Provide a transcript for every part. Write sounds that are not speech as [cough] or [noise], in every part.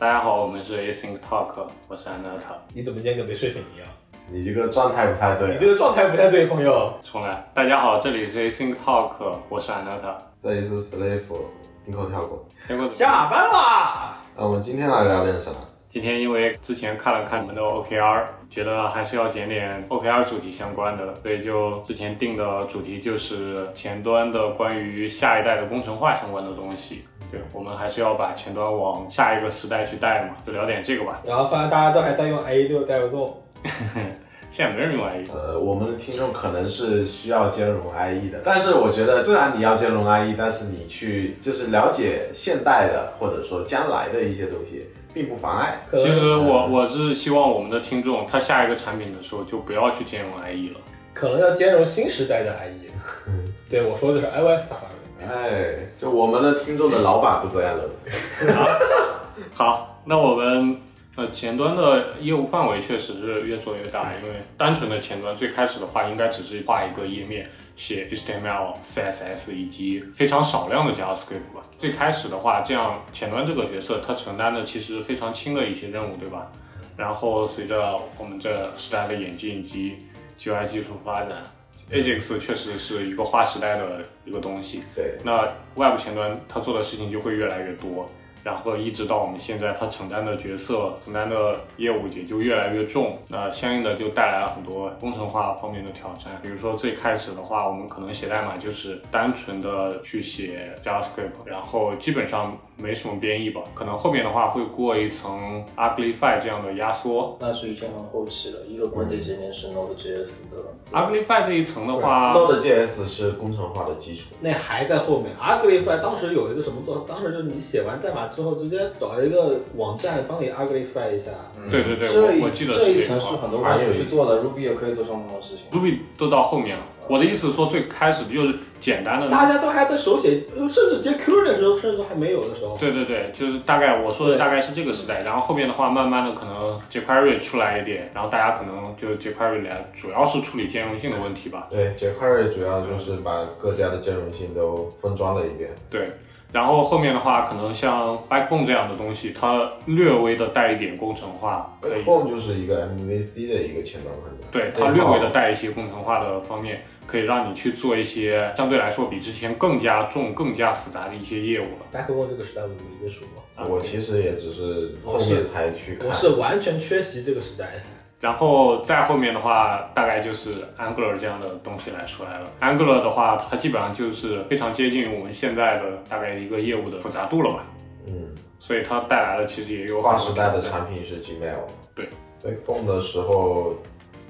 大家好，我们是 Async Talk，我是 Anata。你怎么今天跟没睡醒一样？你这个状态不太对。你这个状态不太对，朋友。重来，大家好，这里是 Async Talk，我是 Anata。这里是 Slave，听口跳过。跳过下班啦！那我们今天来聊点什么？今天因为之前看了看你们的 OKR，觉得还是要讲点 OKR 主题相关的，所以就之前定的主题就是前端的关于下一代的工程化相关的东西。对，我们还是要把前端往下一个时代去带嘛，就聊点这个吧。然后发现大家都还在用 IE 六带不动，[laughs] 现在没人用 IE，呃，我们的听众可能是需要兼容 IE 的，但是我觉得，虽然你要兼容 IE，但是你去就是了解现代的或者说将来的一些东西，并不妨碍。其实我我是希望我们的听众，他下一个产品的时候就不要去兼容 IE 了。可能要兼容新时代的 IE。[laughs] 对，我说的是 iOS Safari。哎，就我们的听众的老板不这样了。[laughs] 好，那我们呃前端的业务范围确实是越做越大，因为单纯的前端最开始的话，应该只是画一个页面，写 HTML、CSS 以及非常少量的 JavaScript 吧。最开始的话，这样前端这个角色他承担的其实非常轻的一些任务，对吧？然后随着我们这时代的演进以及 GUI 技术发展，Ajax 确实是一个划时代的一个东西。对，那 Web 前端它做的事情就会越来越多，然后一直到我们现在，他承担的角色、承担的业务也就越来越重，那相应的就带来了很多工程化方面的挑战。比如说最开始的话，我们可能写代码就是单纯的去写 JavaScript，然后基本上没什么编译吧，可能后面的话会过一层 Uglify 这样的压缩。那是已经很后期的，一个关键节点是 Node.js 的。Uglify 这一层的话，Node.js 是工程化的基础。那还在后面。Uglify 当时有一个什么做？当时就是你写完代码之后，直接找一个网站帮你 Uglify 一下。对对对，这一我我记得这一层是很多网友去做的，Ruby 也可以做相同的事情。Ruby 都到后面了。我的意思是说，最开始就是简单的大家都还在手写，甚至 JQ 的时候甚至都还没有的时候。对对对，就是大概我说的大概是这个时代，然后后面的话，慢慢的可能 jQuery 出来一点，然后大家可能就 jQuery 来，主要是处理兼容性的问题吧。对，jQuery 主要就是把各家的兼容性都封装了一遍。对，然后后面的话，可能像 Backbone 这样的东西，它略微的带一点工程化，可以，Backbone 就是一个 MVC 的一个前端框架。对它略微的带一些工程化的方面，可以让你去做一些相对来说比之前更加重、更加复杂的一些业务了。Backbone 这个时代我没接触过，我其实也只是后面才去看。我是完全缺席这个时代的。然后再后面的话，大概就是 Angular 这样的东西来出来了。Angular 的话，它基本上就是非常接近于我们现在的大概一个业务的复杂度了吧，嗯，所以它带来的其实也有划时代的产品是 Gmail。对，Backbone 的时候，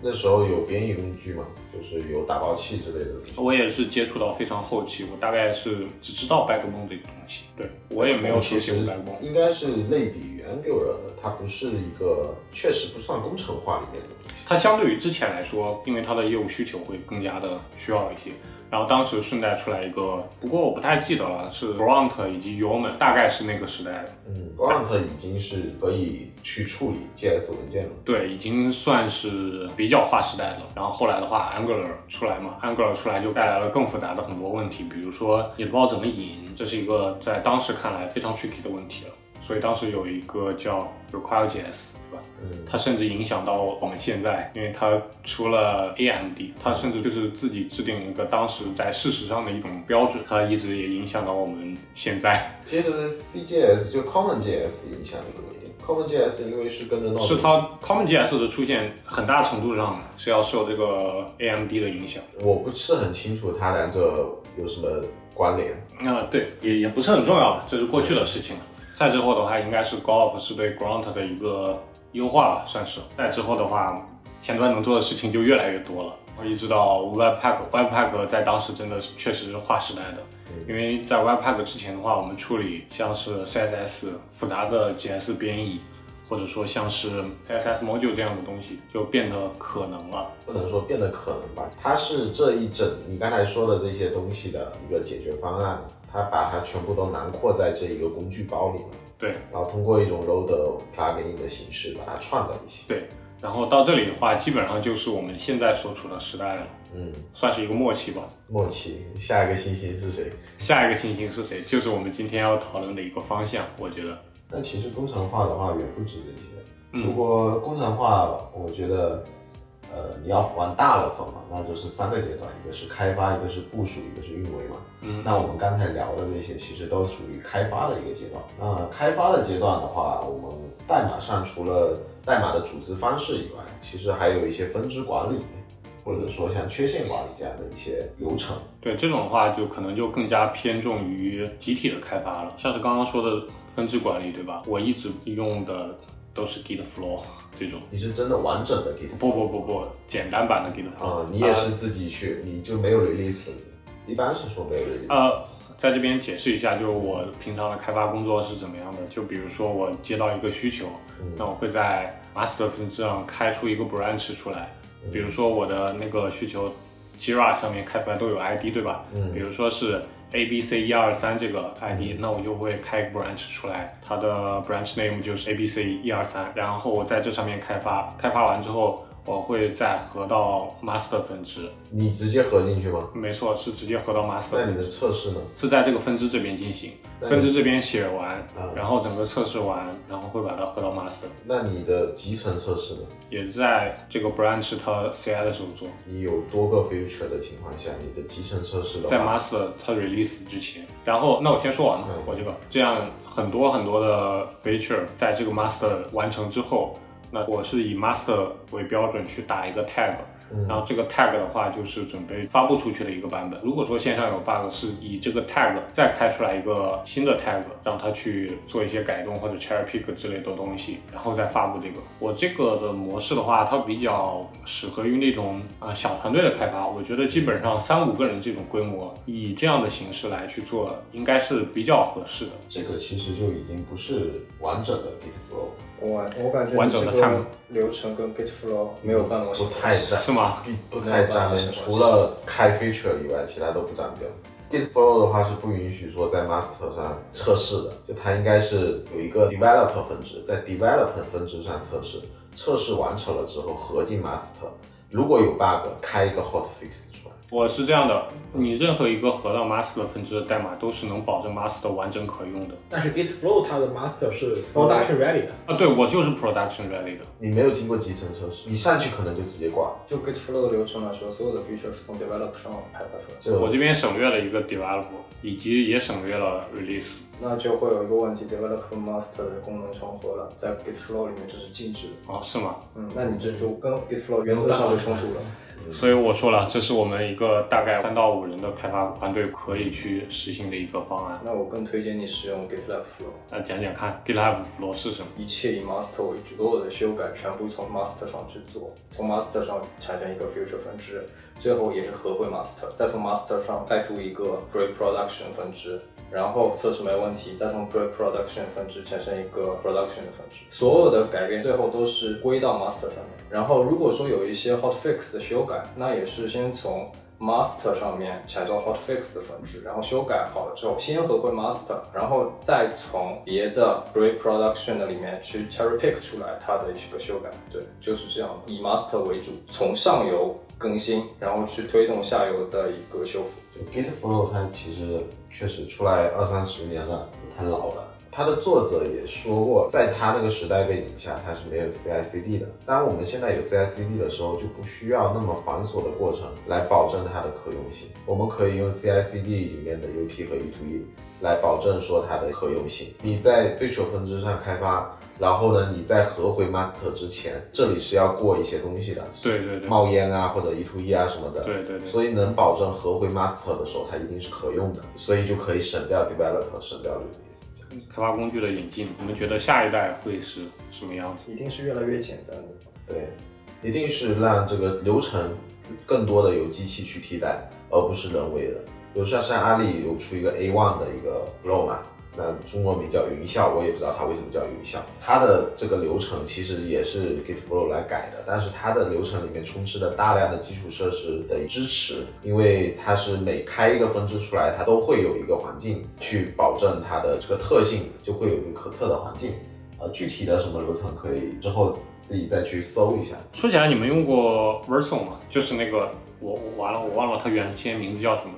那时候有编译工具嘛，就是有打包器之类的东西。我也是接触到非常后期，我大概是只知道 Backbone 这个东西，对我也没有熟悉过 Backbone。应该是类比于 Angular 的，它不是一个，确实不算工程化里面的东西。它相对于之前来说，因为它的业务需求会更加的需要一些。然后当时顺带出来一个，不过我不太记得了，是 Grunt 以及 Yeoman，大概是那个时代的。嗯，Grunt 已经是可以去处理 JS 文件了。对，已经算是比较划时代的。然后后来的话，Angular 出来嘛，Angular 出来就带来了更复杂的很多问题，比如说你不知道怎么引，这是一个在当时看来非常 tricky 的问题了。所以当时有一个叫 Require.js，是吧？嗯，它甚至影响到我们现在，因为它除了 AMD，它甚至就是自己制定一个当时在事实上的一种标准，它一直也影响到我们现在。其实 CJS 就 CommonJS 影响这个问题。CommonJS 因为是跟着是它 CommonJS 的出现，很大程度上是要受这个 AMD 的影响。我不是很清楚它两者有什么关联。啊、对，也也不是很重要了，这是过去的事情了。再之后的话，应该是 Golf 是对 Grunt 的一个优化吧，算是。再之后的话，前端能做的事情就越来越多了。我一直到 Webpack，Webpack 在当时真的是确实是划时代的，因为在 Webpack 之前的话，我们处理像是 CSS 复杂的 JS 编译，或者说像是 CSS module 这样的东西，就变得可能了。不能说变得可能吧，它是这一整你刚才说的这些东西的一个解决方案，它把它全部都囊括在这一个工具包里面，对，然后通过一种 load plugin 的形式把它串在一起。对，然后到这里的话，基本上就是我们现在所处的时代了，嗯，算是一个默契吧。默契，下一个星星是谁？下一个星星是谁？就是我们今天要讨论的一个方向，我觉得。但其实工程化的话远不止这些。如嗯，果工程化，我觉得，呃，你要往大的分嘛，那就是三个阶段，一个是开发，一个是部署，一个是运维嘛。嗯那我们刚才聊的那些，其实都属于开发的一个阶段。那开发的阶段的话，我们代码上除了代码的组织方式以外，其实还有一些分支管理，或者说像缺陷管理这样的一些流程。对这种的话，就可能就更加偏重于集体的开发了，像是刚刚说的分支管理，对吧？我一直用的都是 Git Flow [laughs] 这种。你是真的完整的 Git 不不不不，简单版的 Git 啊、Flow。你也是自己去，你就没有 release 的，一般是说没有 release。呃，在这边解释一下，就是我平常的开发工作是怎么样的。就比如说我接到一个需求，嗯那我会在 master 分支上开出一个 branch 出来。比如说我的那个需求 Jira 上面开出来都有 ID 对吧？嗯比如说是 A B C 一二三这个 ID，那我就会开个 branch 出来，它的 branch name 就是 A B C 一二三，然后我在这上面开发，开发完之后我会再合到 master 分支。你直接合进去吗？没错，是直接合到 master 那你的。测试呢？是在这个分支这边进行，分支这边写完，嗯然后整个测试完，然后会把它合到 master，那你的集成测试呢？也在这个 branch 它 CI 的时候做，你有多个 feature 的情况下，你的集成测试的在，master 它 release 之前。然后，那我先说完了嗯，我这个这样很多很多的 feature 在这个 master 完成之后，那我是以 master 为标准去打一个 tag。嗯然后这个 tag 的话，就是准备发布出去的一个版本。如果说线上有 bug，是以这个 tag 再开出来一个新的 tag，让它去做一些改动或者 cherry pick 之类的东西，然后再发布这个。我这个的模式的话，它比较适合于那种啊、小团队的开发。我觉得基本上三五个人这种规模，以这样的形式来去做，应该是比较合适的。这个其实就已经不是完整的 Git flow，我我感觉完你这个流程跟 Git Flow 没有半毛钱不太沾，是吗？不不太沾边，除了开 feature 以外，其他都不沾边。Git flow 的话是不允许说在 master 上测试的，就它应该是有一个 developer 分支，在 developer 分支上测试，测试完成了之后合进 master，如果有 bug 开一个 hotfix 出来。我是这样的，你任何一个合到 master 分支的代码都是能保证 master 完整可用的。但是 Git Flow 它的 master 是 production ready 的，啊，对我就是 production ready 的。你没有经过集成测试，你上去可能就直接挂。就 Git Flow 的流程来说，所有的 feature 是从 develop 上开发出来的。我这边省略了一个 develop，以及也省略了 release。那就会有一个问题，develop 和 master 的功能重合了，在 Git Flow 里面这是禁止的。哦，是吗？嗯，那你这就跟 Git Flow 原则上就冲突了。所以我说了，这是我们一个大概三到五人的开发团队可以去实行的一个方案。那我更推荐你使用 GitLab Flow，那讲讲看 GitLab Flow 是什么？一切以 master 为主，所有的修改全部从 master 上去做，从 master 上产生一个 future 分支，最后也是合会 master，再从 master 上带出一个 pre production 分支，然后测试没问题，再从 pre production 分支产生一个 production 的分支，所有的改变最后都是归到 master 上面。然后如果说有一些 hotfix 的修改，那也是先从 master 上面产生 hotfix 的分支，然后修改好了之后，先合回 master，然后再从别的 pre production 的里面去 cherry pick 出来它的一个修改。对，就是这样，以 master 为主，从上游更新，然后去推动下游的一个修复。就 Git flow 它其实确实出来二三十年了，太老了。它的作者也说过，在他那个时代背景下，它是没有 CI/CD 的。当然，我们现在有 CI/CD 的时候，就不需要那么繁琐的过程来保证它的可用性。我们可以用 CI/CD 里面的 UT 和 E2E 来保证说它的可用性。你在追求分支上开发，然后呢，你在合回 master 之前，这里是要过一些东西的，对对对，冒烟啊或者 E to E 啊什么的。对对对。所以能保证合回 master 的时候，它一定是可用的，所以就可以省掉 developer，省掉 release 这样子。开发工具的引进，你们觉得下一代会是什么样子？一定是越来越简单的。对，一定是让这个流程更多的由机器去替代，而不是人为的。比如说像阿里有出一个 A one 的一个 flow 嘛，那中文名叫云效，我也不知道它为什么叫云效。它的这个流程其实也是 Git flow 来改的，但是它的流程里面充斥了大量的基础设施的支持，因为它是每开一个分支出来，它都会有一个环境去保证它的这个特性，就会有一个可测的环境。呃，具体的什么流程可以之后自己再去搜一下。说起来，你们用过 Verso 吗？就是那个我我完了，我忘了它原先名字叫什么。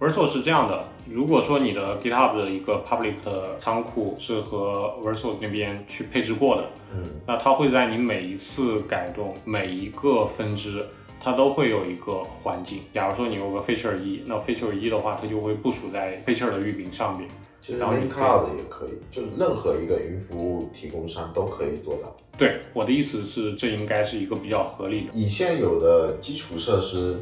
Verso 是这样的，如果说你的 GitHub 的一个 public 的仓库是和 Verso 那边去配置过的，嗯，那它会在你每一次改动每一个分支，它都会有一个环境。假如说你有个 feature 一，那 feature 一的话，它就会部署在 feature 的域名上面。其实 Cloud 也可以，就是任何一个云服务提供商都可以做到。对，我的意思是，这应该是一个比较合理的。以现有的基础设施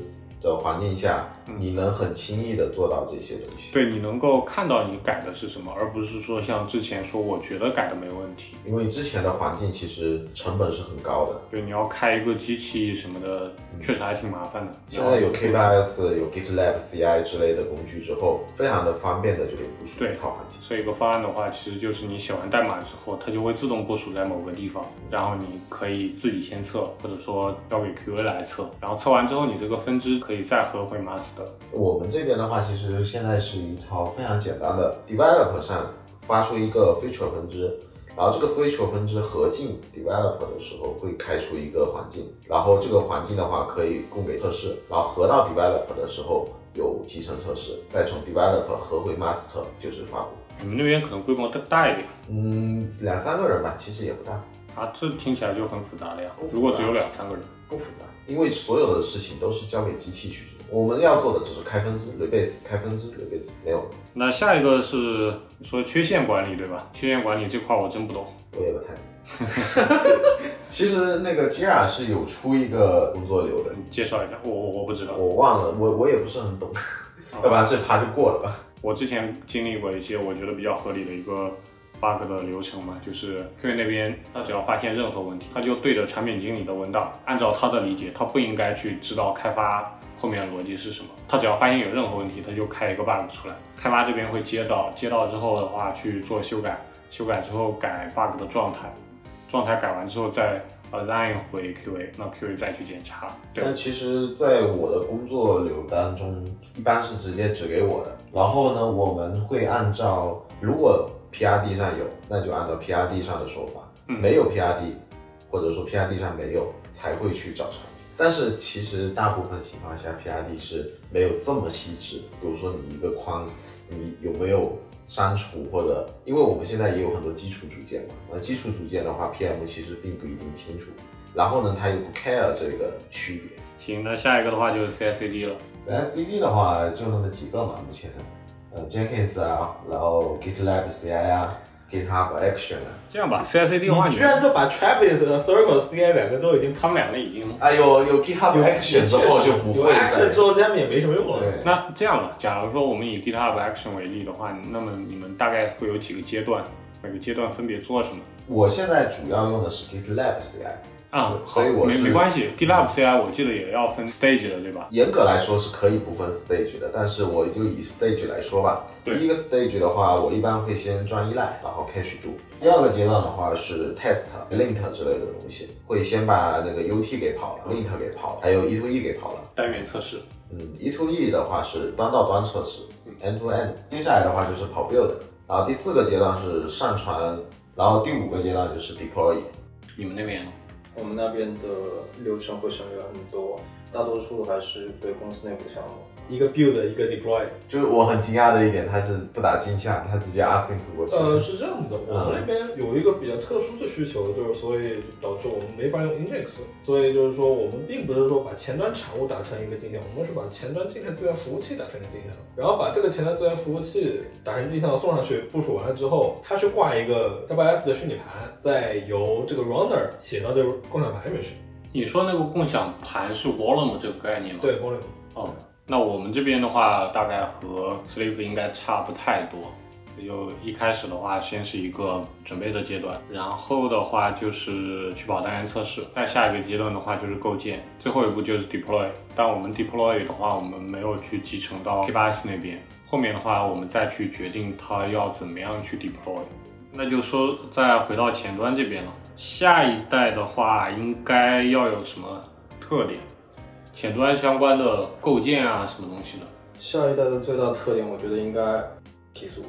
的环境下，嗯你能很轻易的做到这些东西。，对你能够看到你改的是什么，而不是说像之前说我觉得改的没问题。因为之前的环境其实成本是很高的。对，你要开一个机器什么的，嗯确实还挺麻烦的。现在有 K8s、有 GitLab CI 之类的工具之后，非常的方便的就可以部署对一套环境。这一个方案的话，其实就是你写完代码之后，它就会自动部署在某个地方，然后你可以自己先测，或者说交给 QA 来测，然后测完之后，你这个分支可以再合回 master。我们这边的话，其实现在是一套非常简单的 developer 上发出一个 feature 分支，然后这个 feature 分支合进 developer 的时候会开出一个环境，然后这个环境的话可以供给测试，然后合到 developer 的时候有集成测试，再从 developer 合回 master 就是发布。你们那边可能规模更大一点嗯，两三个人吧，其实也不大，啊，这听起来就很复杂了呀如果只有两三个人，不复杂，因为所有的事情都是交给机器去做。我们要做的只是开分支 rebase，开分支 rebase，没有，那下一个是说缺陷管理，对吧？缺陷管理这块我真不懂。我也不太懂。[laughs] 其实那个 Jira 是有出一个工作流的，你介绍一下，我我我不知道。我忘了，我我也不是很懂，啊要不然这趴就过了吧。我之前经历过一些我觉得比较合理的一个 bug 的流程嘛，就是 QA 那边他只要发现任何问题，他就对着产品经理的文档，按照他的理解，他不应该去知道开发后面的逻辑是什么，他只要发现有任何问题，他就开一个 bug 出来，开发这边会接到，接到之后的话去做修改，修改之后改 bug 的状态，状态改完之后再 assign 回 QA，那 QA 再去检查，对但其实，在我的工作流当中，一般是直接指给我的。然后呢，我们会按照如果 PRD 上有，那就按照 PRD 上的说法；嗯没有 PRD，或者说 PRD 上没有，才会去找产品。但是其实大部分情况下，PRD 是没有这么细致。比如说你一个框，你有没有删除，或者因为我们现在也有很多基础组件嘛，那基础组件的话，PM 其实并不一定清楚。然后呢，他又不 care 这个区别。行，那下一个的话就是 CI/CD 了。CI/CD 的话就那么几个嘛，目前，呃，Jenkins 啊，然后 GitLab CI 啊，GitHub Action 啊，这样吧，CI/CD 的话，你居然都把 Travis 和 Circle CI 两个都已经他们两个已经啊，有有 GitHub Action 之后就不有会 Action 再之后，他们也没什么用了。对，那这样吧，假如说我们以 GitHub Action 为例的话，那么你们大概会有几个阶段？每个阶段分别做什么？我现在主要用的是 GitLab CI，啊，所以我是没没关系，GitLab CI 我记得也要分 stage 的，对吧？严格来说是可以不分 stage 的，但是我就以 stage 来说吧。第一个 stage 的话，我一般会先装依赖，然后 cache 住。第二个阶段的话是 test、lint 之类的东西，会先把那个 UT 给跑了，lint 给跑了，还有 E to E 给跑了。单元测试。嗯，E to E 的话是端到端测试，end to end。接下来的话就是跑 build，然后第四个阶段是上传，然后第五个阶段就是 deploy。你们那边呢？我们那边的流程会省略很多，大多数还是对公司内部项目。一个 build，一个 deploy。就是我很惊讶的一点，它是不打镜像，它直接 async 过去。呃，是这样子的，我们那边有一个比较特殊的需求，就是所以导致我们没法用 index，所以就是说我们并不是说把前端产物打成一个镜像，我们是把前端静态资源服务器打成一个镜像，然后把这个前端资源服务器打成镜像送上去，部署完了之后，它去挂一个 WS 的虚拟盘，再由这个 runner 写到这个共享盘里面去。你说那个共享盘是 volume 这个概念吗？。对 volume。哦，那我们这边的话，大概和 Slave 应该差不太多。就一开始的话，先是一个准备的阶段，然后的话就是去跑单元测试，再下一个阶段的话就是构建，最后一步就是 deploy。但我们 deploy 的话，我们没有去集成到 K8s 那边，后面的话我们再去决定它要怎么样去 deploy。那就说再回到前端这边了，下一代的话应该要有什么特点？前端相关的构建啊，什么东西的？下一代的最大特点，我觉得应该提速。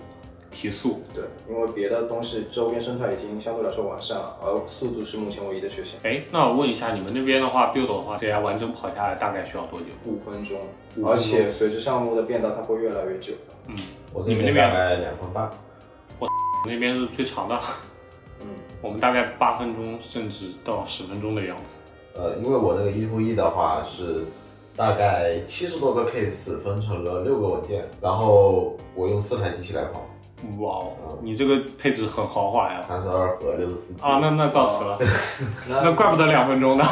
提速。对，因为别的东西周边生态已经相对来说完善了，而速度是目前唯一的缺陷。哎，那我问一下，你们那边的话，build 的话，CI 完整跑下来大概需要多久？五分钟，分钟而且随着项目的变大，它会越来越久。嗯，我这你们那边边大概两分半。我那边是最长的，嗯，我们大概八分钟甚至到十分钟的样子。呃，因为我那个一 to 一的话是大概七十多个 case 分成了六个文件，然后我用四台机器来跑，哇哦，你这个配置很豪华呀！三十二和六十四啊，那那告辞了，那 [laughs] 那怪不得两分钟呢。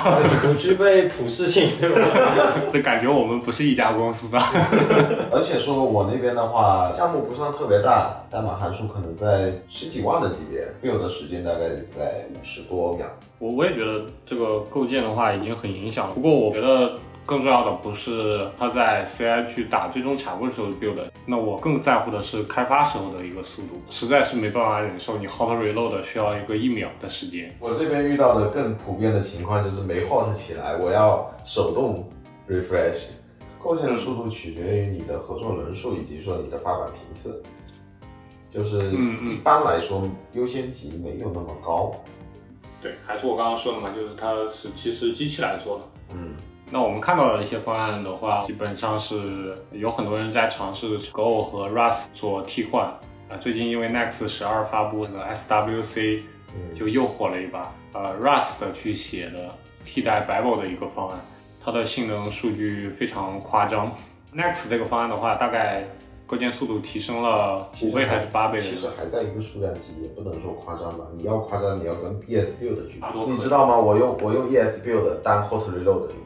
不具备普适性，对吧？[laughs] 这感觉我们不是一家公司的。[laughs] 而且说我那边的话，项目不算特别大，代码函数可能在十几万的级别，build 的时间大概在五十多秒。我我也觉得这个构建的话已经很影响了。不过我觉得更重要的不是它在 CI 去打最终产物时候 build，那我更在乎的是开发时候的一个速度，实在是没办法忍受你 hot reload 需要一个一秒的时间。我这边遇到的更普遍的情况就是没 hot 起来，我要手动 refresh。构建的速度取决于你的合作人数以及说你的发版频次，就是一般来说优先级没有那么高。对，还是我刚刚说的嘛，就是它是其实机器来做的。嗯，那我们看到的一些方案的话，基本上是有很多人在尝试 Go 和 Rust 做替换啊。最近因为 Next 十二发布那个 SWC，嗯就又火了一把。呃，Rust 去写的替代 Babel 的一个方案，它的性能数据非常夸张。Next 这个方案的话，大概构建速度提升了五倍还是八倍的其实还在一个数量级，也不能说夸张吧。你要夸张，你要跟 ES build 去比。你知道吗？我用我用 ES build 当 hot reload 用。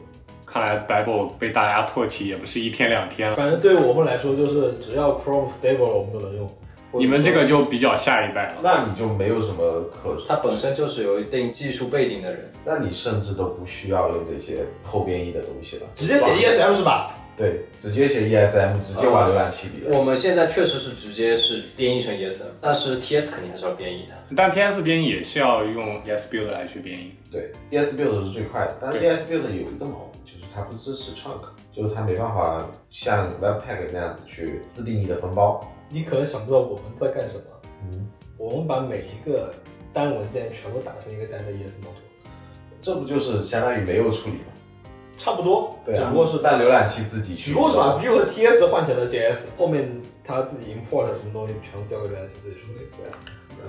看来 Babel 被大家唾弃也不是一天两天了。反正对我们来说，就是只要 Chrome stable 了，我们都能用。你们这个就比较下一代了。那你就没有什么可他本身就是有一定技术背景的人，那你甚至都不需要用这些后编译的东西了，直接写 ESM 是吧？对，直接写 ESM，直接往浏览器里了。我们现在确实是直接是编译成 ESM，但是 TS 肯定还是要编译的。但 TS 编译也是要用 ES Build 来去编译。对，ES build 是最快的，但是 ES build 有一个毛病，就是它不支持 chunk，就是它没办法像 Webpack 那样子去自定义的分包。你可能想不到我们在干什么。嗯，我们把每一个单文件全部打成一个单的 ES module，这不就是相当于没有处理吗？差不多，对啊，只不过是在浏览器自己去。只不过是把 Vue 和 TS 换成了 JS，后面它自己 import 什么东西全部交给浏览器自己处理。对啊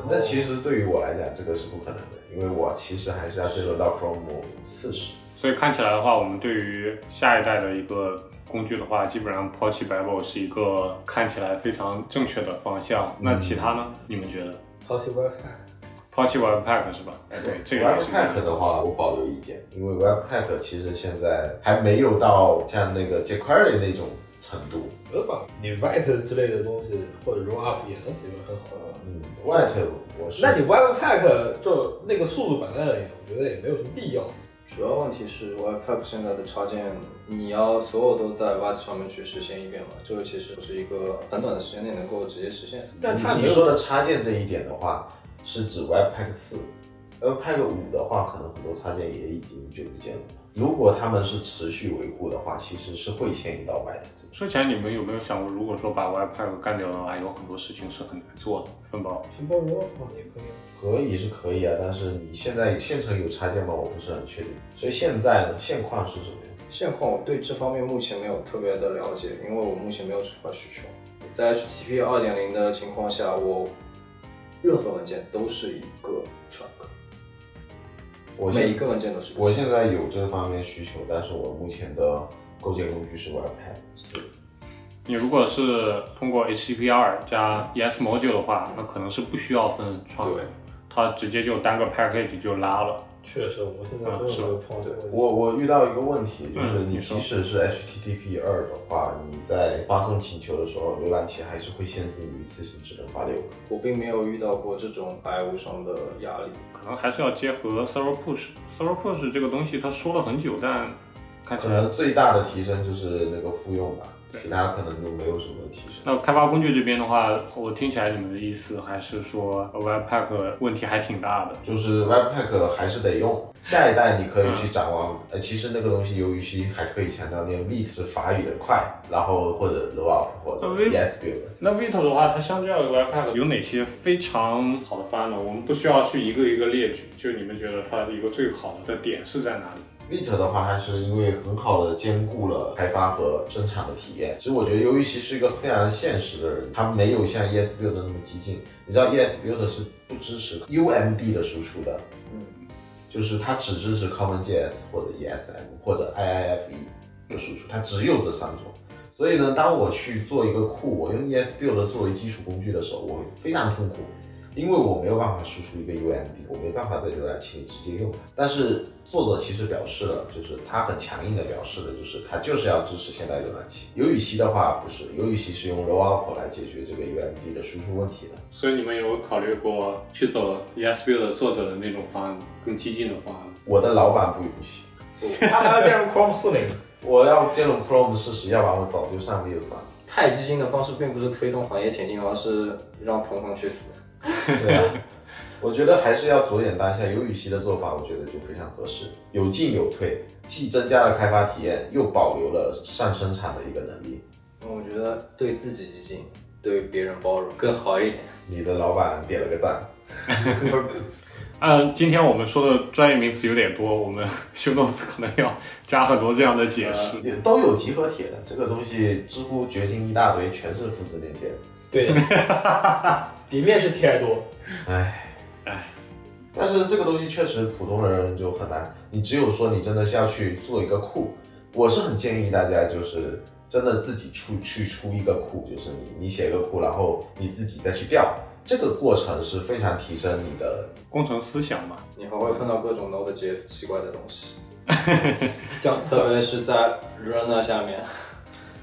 那其实对于我来讲，这个是不可能的，因为我其实还是要接入到 Chrome 四十。所以看起来的话，我们对于下一代的一个工具的话，基本上抛弃 Babel 是一个看起来非常正确的方向。那其他呢？你们觉得？抛弃 Webpack，抛弃 Webpack 是吧？哎，对，这个也是。Webpack 的话，我保留意见，因为 Webpack 其实现在还没有到像那个 jQuery 那种程度。我觉得把你 Write 之类的东西或者 Roll Up 也能解决很好的。嗯，Write 我是。那你 Webpack 就那个速度摆在那里，我觉得也没有什么必要。主要问题是 Webpack 现在的插件，你要所有都在 Vite 上面去实现一遍嘛？这个其实不是一个很短的时间内能够直接实现。但它你说的插件这一点的话，是指 Webpack 四，Webpack 五的话，可能很多插件也已经就不见了。如果他们是持续维护的话，其实是会迁移到个。说起来，你们有没有想过，如果说把 Webpack 干掉的话，有很多事情是很难做的，分包。分包 Up 也可以。可以是可以啊，但是你现在现成有插件吗？我不是很确定。所以现在呢，现况是什么样？现况我对这方面目前没有特别的了解，因为我目前没有这块需求。在 HTTP 二点零的情况下，我任何文件都是一个 trunk，我现每一个文件都是。我现在有这方面需求，但是我目前的构建工具是 Webpack 四。你如果是通过 HTTPR 加 ES Module 的话，那可能是不需要分窗口对，它直接就单个 package 就拉了。确实，我现在都有碰到这个。我我遇到一个问题，就是你即使是 HTTP 二的话，你在发送请求的时候，浏览器还是会限制你一次性只能发六个。我并没有遇到过这种白无上的压力。可能还是要结合 Server Push。Server Push 这个东西它说了很久，但看起来可能最大的提升就是那个复用吧，其他可能就没有什么提升。那开发工具这边的话，我听起来你们的意思还是说 Webpack 问题还挺大的。就是 Webpack 还是得用，下一代你可以去展望。呃，其实那个东西由于其还可以强调念 Vite 是法语的快，然后或者 Low Up 或者 ESBuild。那 Vite 的话，它相较于 Webpack 有哪些非常好的方案呢？我们不需要去一个一个列举，就你们觉得它的一个最好的点是在哪里 Vit 的话，它是因为很好的兼顾了开发和生产的体验。其实我觉得由于其是一个非常现实的人，他没有像 ESBuild 那么激进。你知道 ESBuild 是不支持 UMD 的输出的，嗯，就是它只支持 CommonJS 或者 ESM 或者 IIFE 的输出，它只有这三种。所以呢，当我去做一个库，我用 ESBuild 作为基础工具的时候，我非常痛苦。因为我没有办法输出一个 UMD，我没办法在浏览器里直接用它。但是作者其实表示了，就是他很强硬的表示的，就是他就是要支持现代浏览器。尤雨溪的话不是，尤雨溪是用 Rollup 来解决这个 UMD 的输出问题的。所以你们有考虑过去走 ESBuild 作者的那种方案，更激进的方案？我的老板不允许，他还要兼容 Chrome 四零。我要兼容 Chrome 四十，要不然我早就上 Vue 了。太激进的方式并不是推动行业前进，而是让同行去死。对啊，[laughs] 我觉得还是要着眼当下。有语系的做法，我觉得就非常合适，有进有退，既增加了开发体验，又保留了上生产的一个能力。我觉得对自己激进，对别人包容更好一点。你的老板点了个赞。[laughs] 嗯，今天我们说的专业名词有点多，我们修动词可能要加很多这样的解释。也都有集合帖的，这个东西知乎掘金一大堆，全是复制粘贴。对的，[laughs] 比面试题还多。唉唉，但是这个东西确实普通人就很难。你只有说你真的是要去做一个库，我是很建议大家就是真的自己出去出一个库，就是你你写一个库，然后你自己再去调。这个过程是非常提升你的工程思想嘛？你还会碰到各种 Node.js 奇怪的东西，[laughs] 特别是在 Runner 下面。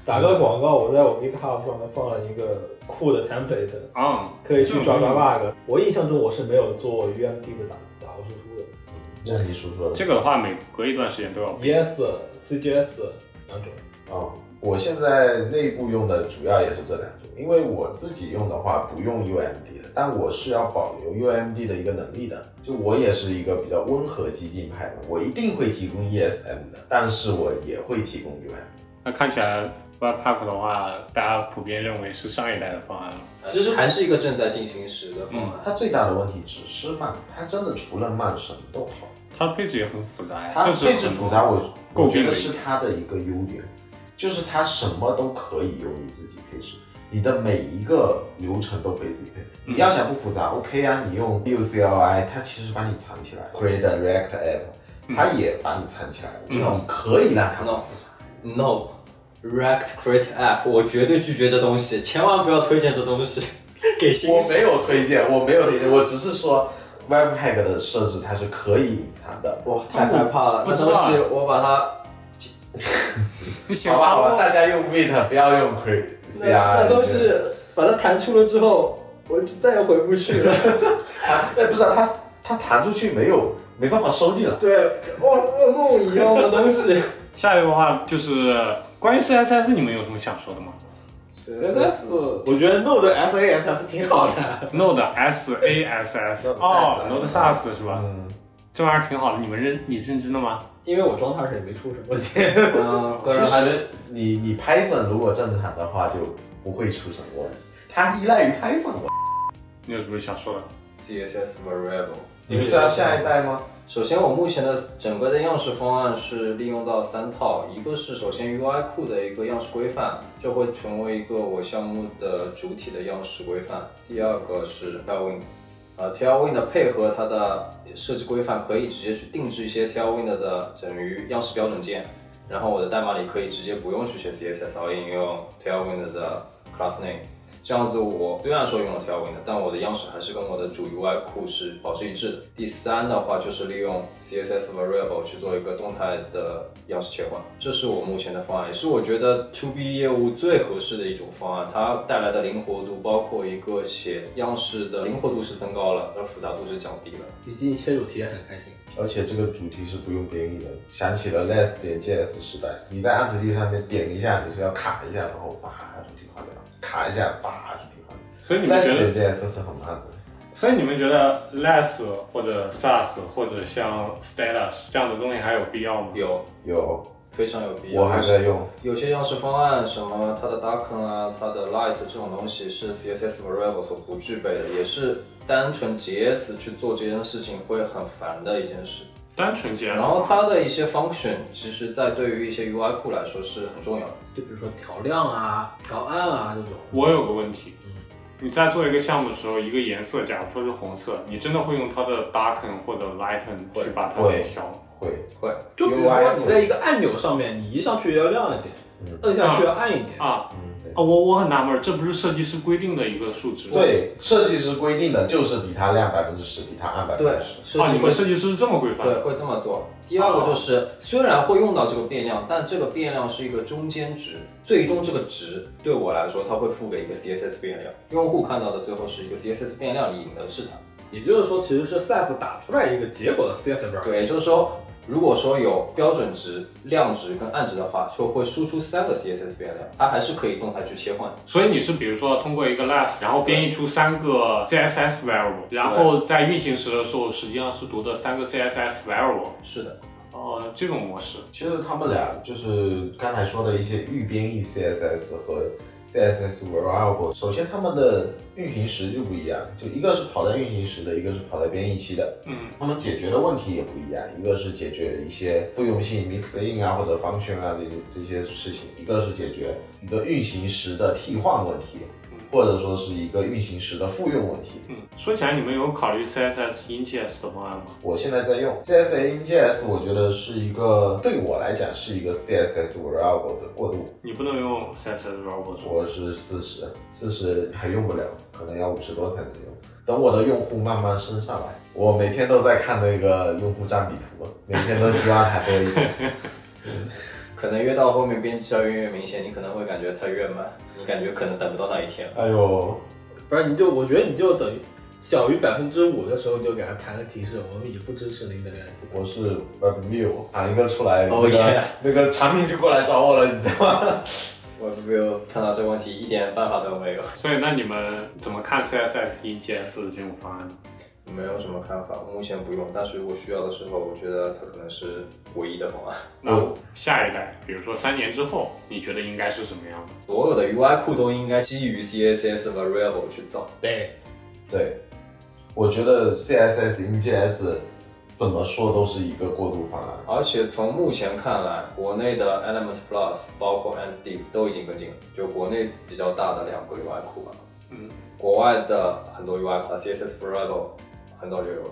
打个广告，我在我 GitHub 上面放了一个库的 template，啊，可以去抓抓 bug。我印象中我是没有做 UMD 的打打过输出的。那你说说。这个的话，每隔一段时间都要。ES、CGS 两种。啊，我现在内部用的主要也是这两种。因为我自己用的话不用 UMD 的，但我是要保留 UMD 的一个能力的。就我也是一个比较温和激进派的，我一定会提供 ESM 的，但是我也会提供 UMD。那看起来 Webpack 的话，大家普遍认为是上一代的方案了。其实还是一个正在进行时的方案。它最大的问题只是慢，它真的除了慢什么都好。它配置也很复杂呀。它配置复杂，我我觉得是它的一个优点，就是它什么都可以由你自己配置。你的每一个流程都可以自己配，你要想不复杂，OK 啊，你用 U C L I，它其实把你藏起来，Create React App，它也把你藏起来，就你可以让它那么复杂。No，React Create App，我绝对拒绝这东西，千万不要推荐这东西给新手。我没有推荐，我没有推荐，我只是说 Webpack 的设置它是可以隐藏的。哇，太害怕了，这东西我把它。[laughs] 不行好吧，好吧，大家用 Vite，不要用 Create。那那都是把它弹出了之后，我就再也回不去了。[laughs] 哎，不是它，它弹出去没有，没办法收进来。对，哇，噩梦一样的东西。[laughs] 下一个的话就是关于 CSS，你们有什么想说的吗？CSS，我觉得 Node SASS 挺好的。Node SASS，哦，Node SASS 是吧？嗯，这玩意儿挺好的，你们认你认真的吗？因为我装它时也没出什么问题。嗯，[laughs] 其实你你 Python 如果正常的话就不会出什么问题。它依赖于 Python。你有什么想说的？CSS Variable。你们是要下一代吗？首先，我目前的整个的样式方案是利用到三套，一个是首先 UI 库的一个样式规范，就会成为一个我项目的主体的样式规范。第二个是 Tailwind。呃，Tailwind 配合它的设计规范，可以直接去定制一些 Tailwind 的等于样式标准件，然后我的代码里可以直接不用去写 CSS，而应用 Tailwind 的 class name。这样子我虽然说用了 Tailwind，但我的样式还是跟我的主 UI 库是保持一致的。第三的话就是利用 CSS Variable 去做一个动态的样式切换，这是我目前的方案，也是我觉得 To B 业务最合适的一种方案。它带来的灵活度，包括一个写样式的灵活度是增高了，而复杂度是降低了。以及切主题也很开心。而且这个主题是不用编译的，想起了 less 点 JS 时代，你在 Entity 上面点一下，你是要卡一下，然后把卡一下把主题划掉。所以你们觉得点 JS 是很慢的。所以你们觉得 less 或者 SAS 或者像 status 这样的东西还有必要吗？有有，非常有必要。我还在用。有些样式方案，什么它的 Darken 啊，它的 Light 这种东西是 CSS Variable 所不具备的，也是单纯 JS 去做这件事情会很烦的一件事。单纯 JS，然后它的一些 function，其实在对于一些 UI 库来说是很重要的。就比如说调亮啊、调暗啊这种。我有个问题，嗯。你在做一个项目的时候，一个颜色，假如说是红色，你真的会用它的 darken 或者 lighten 去把它会调？会，会，就比如说你在一个按钮上面，你移上去要亮一点，嗯。摁下去要暗一点。啊。嗯，对啊，我我很纳闷，这不是设计师规定的一个数值吗？对，设计师规定的就是比它亮百分之十，比它暗百分对之十。，设啊，你们设计师是这么规范对？会这么做。第二个就是，虽然会用到这个变量，但这个变量是一个中间值，最终这个值对我来说，它会付给一个 CSS 变量，用户看到的最后是一个 CSS 变量，里赢的市场。也就是说，其实是 size 打出来一个结果的 CSS。对，也就是说，如果说有标准值、量值跟暗值的话，就会输出三个 CSS 变量，它还是可以动态去切换。所以你是比如说通过一个 less，然后编译出三个 CSS variable，然后在运行时的时候，实际上是读的三个 CSS variable。是的，哦，这种模式。其实他们俩就是刚才说的一些预编译 CSS 和 CSS variable，首先它们的运行时就不一样，就一个是跑在运行时的，一个是跑在编译期的，嗯，它们解决的问题也不一样，一个是解决一些复用性 mix in 啊或者 function 啊这些这些事情，一个是解决一个运行时的替换问题，或者说是一个运行时的复用问题。嗯，说起来，你们有考虑 CSS InJS 的方案吗？我现在在用 CSS InJS，我觉得是一个对我来讲是一个 CSS variable 的过渡。你不能用 CSS variable 做。我是四十，四十还用不了，可能要五十多才能用。等我的用户慢慢升上来，我每天都在看那个用户占比图，每天都希望还多一点。[laughs] 可能越到后面边际效应越明显，你可能会感觉它越慢，你感觉可能等不到那一天了。哎呦，不是，你就我觉得你就等于小于百分之五的时候，你就给他弹个提示，我们已不支持您的浏览器。我是 WebView，弹一个出来，哦那个、yeah [laughs] 那个产品就过来找我了，你知道吗？[laughs] 我没有看到这个问题，一点办法都没有，所以，那你们怎么看 CSS InJS 的这种方案？没有什么看法。目前不用，但是如果需要的时候，我觉得它可能是唯一的方案。[laughs] 那下一代，比如说三年之后，你觉得应该是什么样的？所有的 UI 库都应该基于 CSS variable 去造。对，对，我觉得 CSS InJS 怎么说都是一个过渡方案。而且从目前看来，国内的 Element Plus 包括 Entity 都已经跟进了，就国内比较大的两个 UI 库吧。嗯，国外的很多 UI 库 CSS variable 很早就有了。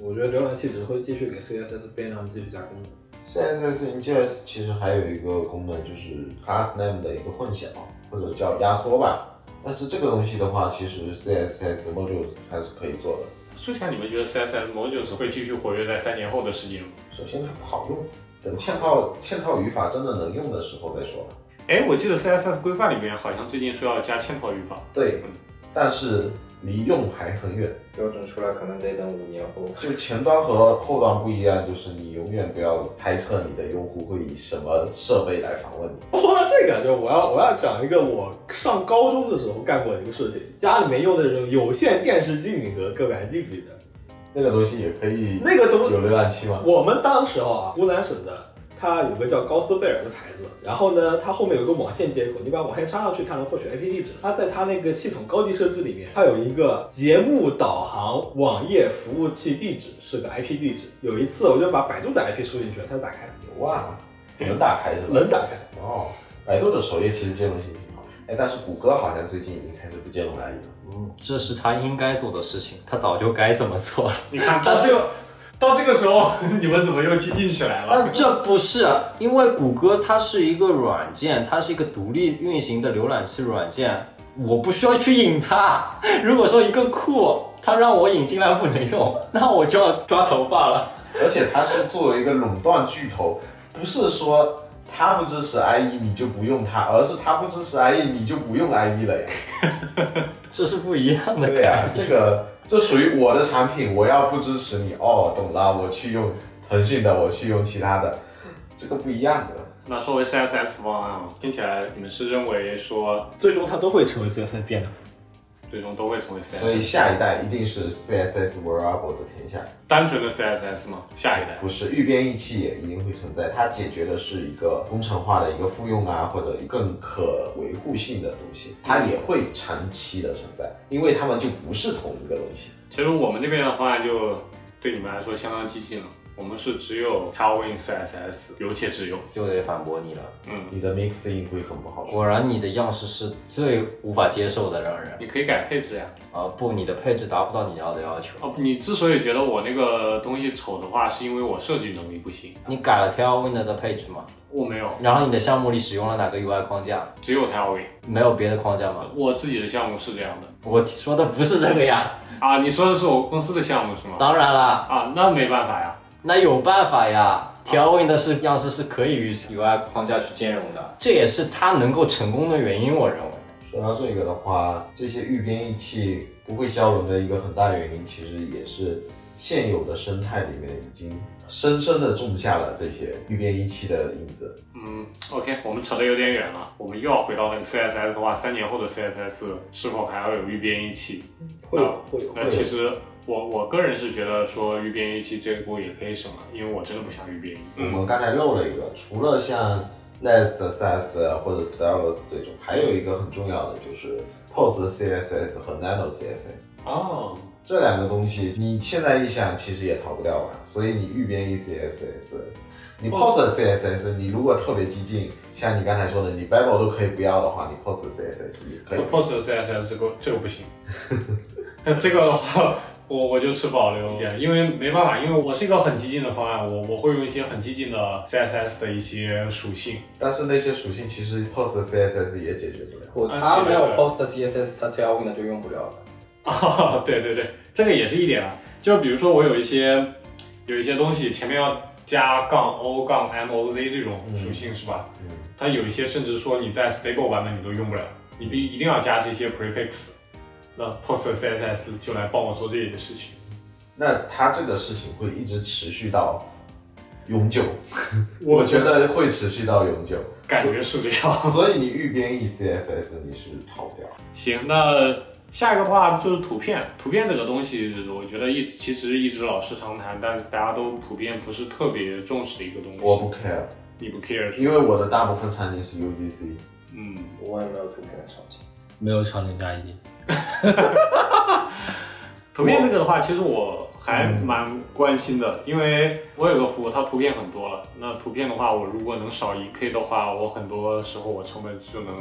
我觉得浏览器只会继续给 CSS 变量继续加工的。CSS InJS 其实还有一个功能，就是 class name 的一个混淆，或者叫压缩吧。但是这个东西的话，其实 CSS modules 还是可以做的。说起来，你们觉得 CSS modules 会继续活跃在三年后的世界吗？首先它不好用，等嵌套嵌套语法真的能用的时候再说吧。哎，我记得 CSS 规范里面好像最近说要加嵌套语法。对，但是离用还很远。标准出来可能得等五年后。就前端和后端不一样，就是你永远不要猜测你的用户会以什么设备来访问你。说到这个，就我要我要讲一个我上高中的时候干过的一个事情，家里面用的这种有线电视机，你和各位还记不记得？那个东西也可以那个东有浏览器吗？我们当时候啊，湖南省的，它有个叫高斯贝尔的牌子，然后呢，它后面有个网线接口，你把网线插上去，它能获取 IP 地址。它在它那个系统高级设置里面，它有一个节目导航网页服务器地址是个 IP 地址。有一次我就把百度的 IP 输进去了，它就打开了，哇，能打开是吧？能打开。哦，百度的首页其实兼容性挺好，哎，但是谷歌好像最近已经开始不兼容 IE 了。嗯，这是他应该做的事情，他早就该这么做了。你看到这个，到这个时候，[laughs] 你们怎么又激进起来了？这不是，因为谷歌它是一个软件，它是一个独立运行的浏览器软件。我不需要去引它。如果说一个库它让我引进来不能用，那我就要抓头发了。而且它是作为一个垄断巨头，不是说它不支持 IE 你就不用它，而是它不支持 IE 你就不用 IE 了呀。[laughs] 这是不一样的。对呀、这个这属于我的产品，我要不支持你，哦，懂了，我去用腾讯的，我去用其他的，这个不一样的。那作为 CSS 方案啊，听起来你们是认为说最终它都会成为 CSS 变的。最终都会成为 CSS，所以下一代一定是 CSS Variable 的天下，单纯的 CSS 吗？下一代不是预编译器也一定会存在，它解决的是一个工程化的一个复用啊，或者更可维护性的东西，它也会长期的存在，因为它们就不是同一个东西。其实我们这边的话，就对你们来说相当激进了。我们是只有 Tailwind CSS，有且只有。就得反驳你了。嗯，你的 mixing 会很不好用。果然你的样式是最无法接受的，让人你可以改配置呀。啊不，你的配置达不到你要的要求。哦，你之所以觉得我那个东西丑的话，是因为我设计能力不行。你改了 Tailwind 的配置吗？我没有，然后你的项目里使用了哪个 UI 框架？只有 Tailwind。没有别的框架吗？我自己的项目是这样的我说的不是这个呀。啊。你说的是我公司的项目是吗？当然了，啊，那没办法呀。那有办法呀。Tailwind 的是样式是可以与 UI 框架去兼容的。这也是它能够成功的原因，我认为。说到这个的话，这些预编译器不会消融的一个很大的原因，其实也是现有的生态里面已经深深的种下了这些预编译器的影子。嗯，OK，我们扯得有点远了，我们又要回到那个 CSS 的话，三年后的 CSS 是否还要有预编译器？会有会有那其实我我个人是觉得说预编译器这个锅也可以省了，因为我真的不想预编译。我们刚才漏了一个，除了像 Less CSS 或者 Stylus 这种，还有一个很重要的就是 Post CSS 和 Nano CSS 哦，这两个东西，你现在一想，其实也逃不掉吧。所以你预编译 CSS，你 Post CSS，你如果特别激进，像你刚才说的，你 Babel 都可以不要的话，你 Post CSS 也可以。Post CSS 这个这个不行，那 [laughs] 这个的话，我我就持保留意见，因为没办法，因为我是一个很激进的方案，我我会用一些很激进的 CSS 的一些属性。但是那些属性其实 Post CSS 也解决不了。不，啊它没有 Post CSS，它 Tailwind 就用不了了。[laughs] 啊，对对对，这个也是一点啊。就比如说我有一些有一些东西前面要加杠 o 杠 moz 这种属性、是吧？嗯，它有一些甚至说你在 stable 版本你都用不了，你必一定要加这些 prefix。那 post CSS 就来帮我做这件事情。那他这个事情会一直持续到永久，[laughs] 我觉得会持续到永久。感觉是这样。所以你预编译 CSS 你是逃不掉。行，那下一个的话就是图片。图片这个东西，我觉得一其实一直老是常谈，但是大家都普遍不是特别重视的一个东西。我不 care，你不 care？因为我的大部分场景是 UGC。嗯，我也没有图片的场景。没有场景加一。[laughs] 图片这个的话，其实我还蛮关心的，因为我有个服务，它图片很多了。那图片的话，我如果能少一 K 的话，我很多时候我成本就能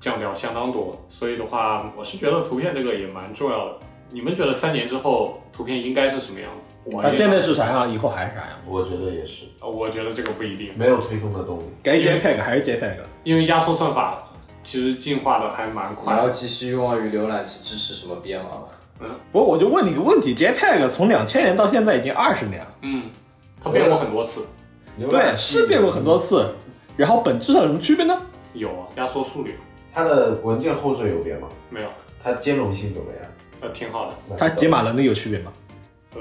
降掉相当多。所以的话，我是觉得图片这个也蛮重要的。你们觉得三年之后图片应该是什么样子？我它现在是啥样，以后还是啥样。我觉得也是，呃我觉得这个不一定，没有推动的动力。该 JPEG 还是 JPEG。因为压缩算法其实进化的还蛮快的。要寄希望于浏览器支持什么编码吗？不过我就问你个问题，JPEG 从两千年到现在已经二十年了，嗯，它变过很多次，对，是变过很多次。然后本质上有什么区别呢？有啊，压缩速率它的文件后缀有变吗？没有，它兼容性怎么样？呃，挺好的。它解码能力有区别吗？呃，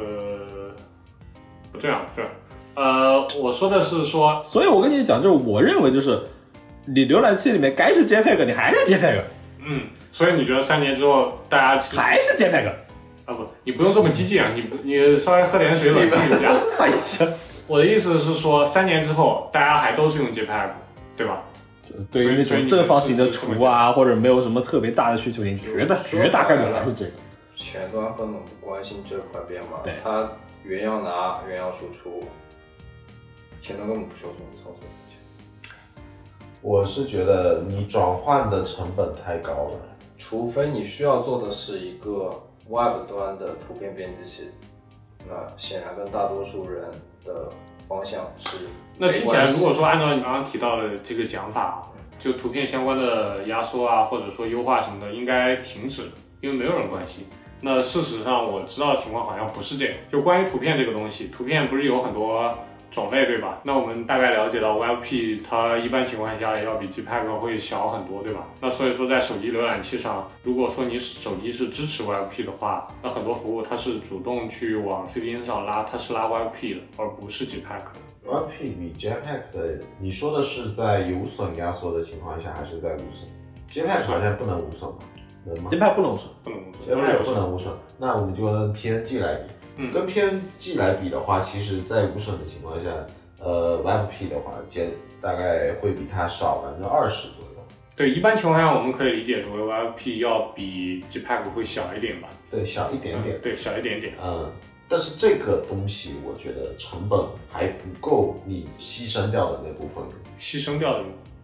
不这样，不这样。呃，我说的是说，所以我跟你讲，就是我认为就是你浏览器里面该是 JPEG，你还是 JPEG，嗯，所以你觉得三年之后大家还是 JPEG。啊不，你不用这么激进啊，你不你稍微喝点水冷静一下。[laughs] 哎呀，我的意思是说，三年之后大家还都是用 JPEG，对吧？对于那种正方形的图啊，或者没有什么特别大的需求，你绝大绝大概率还是这个。前端根本不关心这块编码对，它原样拿，原样输出，前端根本不需要这种操作。我是觉得你转换的成本太高了。除非你需要做的是一个 Web 端的图片编辑器，那显然跟大多数人的方向是那听起来，如果说按照你刚刚提到的这个讲法，就图片相关的压缩啊，或者说优化什么的，应该停止，因为没有人关心。那事实上我知道的情况好像不是这样。就关于图片这个东西，图片不是有很多种类，对吧？那我们大概了解到 WebP 它一般情况下要比 Gpack 会小很多，对吧？那所以说在手机浏览器上，如果说你手机是支持 WebP 的话，那很多服务它是主动去往 CDN 上拉，它是拉 WebP 的，而不是的。WebP 比 Jetpack 的，你说的是在有损压缩的情况下，还是在无损？Jetpack 好像不能无损吧？能吗？JPEG 不能无损，不能无损，？Jetpack 不能无损，那我们就用 PNG 来比。嗯跟 PNG 来比的话，其实在无损的情况下，呃，WebP 的话，减大概会比它少百分之二十左右。对，一般情况下我们可以理解为 WebP 要比 Gpack 会小一点吧？对，小一点点。对，小一点点。嗯，但是这个东西我觉得成本还不够你牺牲掉的那部分，牺牲掉的，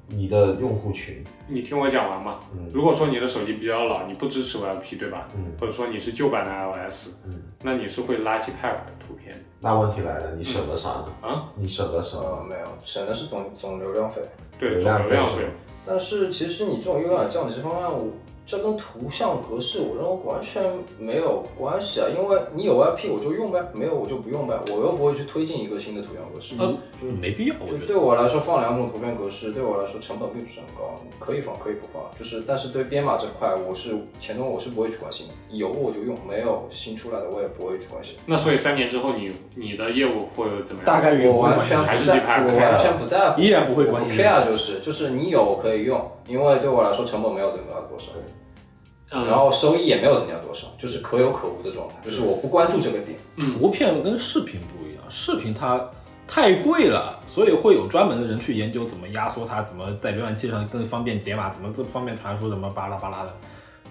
你的用户群。你听我讲完嘛。嗯如果说你的手机比较老，你不支持 VIP，对吧？嗯或者说你是旧版的 iOS，嗯，那你是会垃圾 pack 的图片那问题来了，你省了啥呢？啊？你省了什呃，么？没有，省的是总总流量费。对，流总流量费。但是其实你这种优雅降级方案，我这跟图像格式我认为完全没有关系啊，因为你有 IP 我就用呗，没有我就不用呗，我又不会去推进一个新的图像格式。嗯就没必要，我就觉得。对我来说，放两种图片格式对我来说成本并不是很高，可以放可以不放，就是但是对编码这块，我是前端我是不会去关心的，有我就用，没有新出来的我也不会去关心。那所以三年之后你你的业务会怎么样？大概率我完全还是不在，Gpack 我完全不在乎，依然不会关心 care 就是就是你有可以用，因为对我来说成本没有增加多少。嗯然后收益也没有增加多少，就是可有可无的状态，就是我不关注这个点。图片跟视频不一样，视频它太贵了，所以会有专门的人去研究怎么压缩它，怎么在浏览器上更方便解码，怎么这方便传输，怎么巴拉巴拉的。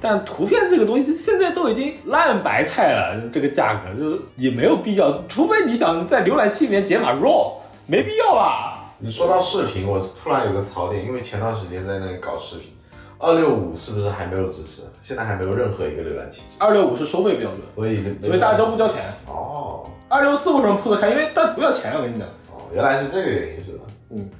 但图片这个东西现在都已经烂白菜了，这个价格就是也没有必要，除非你想在浏览器里面解码 RAW，没必要吧？你说到视频，我突然有个槽点，因为前段时间在那里搞视频，二六五是不是还没有支持？现在还没有任何一个浏览器支持，二六五是收费标准，所以所以大家都不交钱。哦二六四为什么铺得开？因为它不要钱，我跟你讲。哦，原来是这个原因是吧？嗯，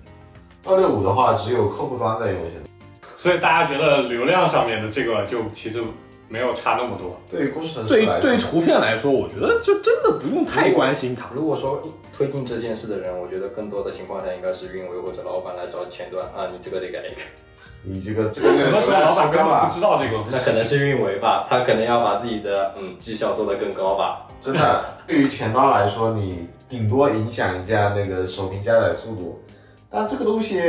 二六五的话只有客户端在用现在。所以大家觉得流量上面的这个就其实没有差那么多。对于工程师对于来说，对于图片来说，我觉得就真的不用太关心它。如果说推进这件事的人，我觉得更多的情况下应该是运维或者老板来找前端啊，你这个得改一个。你这个这个很多时候老板根本不知道这个。那可能是运维吧，他可能要把自己的嗯绩效做得更高吧。真的，对于钱包来说，你顶多影响一下那个首屏加载速度，但这个东西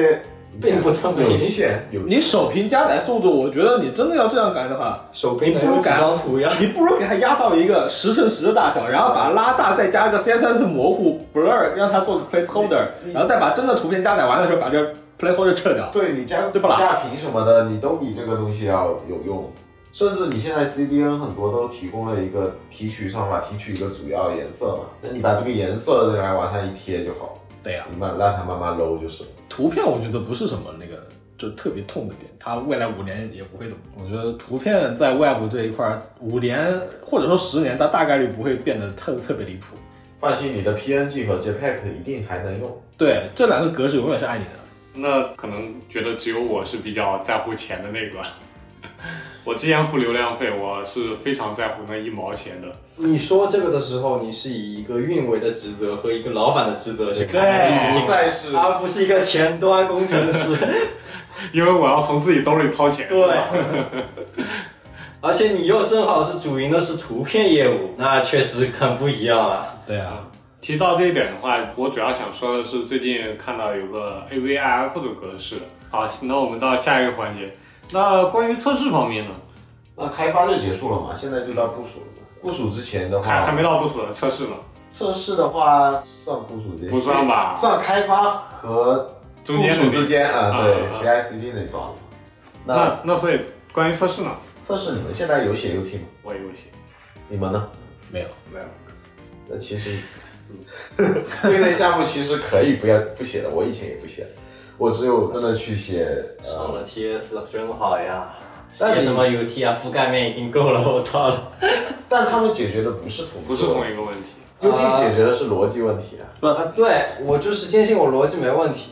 并不这么有影限，有你首屏加载速度，我觉得你真的要这样改的话，手柄能有几张图呀？你不如给它压到一个十乘十的大小，然后把它拉大，再加一个 CSS 模糊 blur，让它做个 placeholder，然后再把真的图片加载完的时候把这 placeholder 撤掉。对你加对不啦加屏什么的，你都比这个东西要有用。甚至你现在 CDN 很多都提供了一个提取算法，提取一个主要颜色嘛，那你把这个颜色来往上一贴就好，对呀、你慢让它慢慢 low 就是。图片我觉得不是什么那个就特别痛的点，它未来五年也不会怎么。我觉得图片在 Web 这一块儿，五年或者说十年，它大概率不会变得特特别离谱。放心，你的 PNG 和 JPEG 一定还能用。对，这两个格式永远是爱你的。那可能觉得只有我是比较在乎钱的那个。[laughs] 我之前付流量费，我是非常在乎那一毛钱的。你说这个的时候，你是以一个运维的职责和一个老板的职责去看这对件事情不，再是而不是一个前端工程师。[laughs] 因为我要从自己兜里掏钱。对，[laughs] 而且你又正好是主营的是图片业务，那确实很不一样了。对啊，提到这一点的话，我主要想说的是，最近看到有个 AVIF 的格式。好，那我们到下一个环节。那关于测试方面呢？那开发就结束了嘛，现在就到部署了嘛。部署之前的话，还还没到部署的测试呢，测试的话算部署之间，不算吧算开发和部署中间的之间啊，啊对啊 CI/CD 那段。那那那所以关于测试呢，测试你们现在有写 UT 吗？我也有写。你们呢？没有。没有，那其实，对内项目其实可以不要不写的，我以前也不写，我只有真的去写呃，上了 TS 真好呀。但你写什么 UT 啊？覆盖面已经够了，我到了。[laughs] 但他们解决的不是同不是同一个问题。UT 解决的是逻辑问题啊。啊，对我就是坚信我逻辑没问题，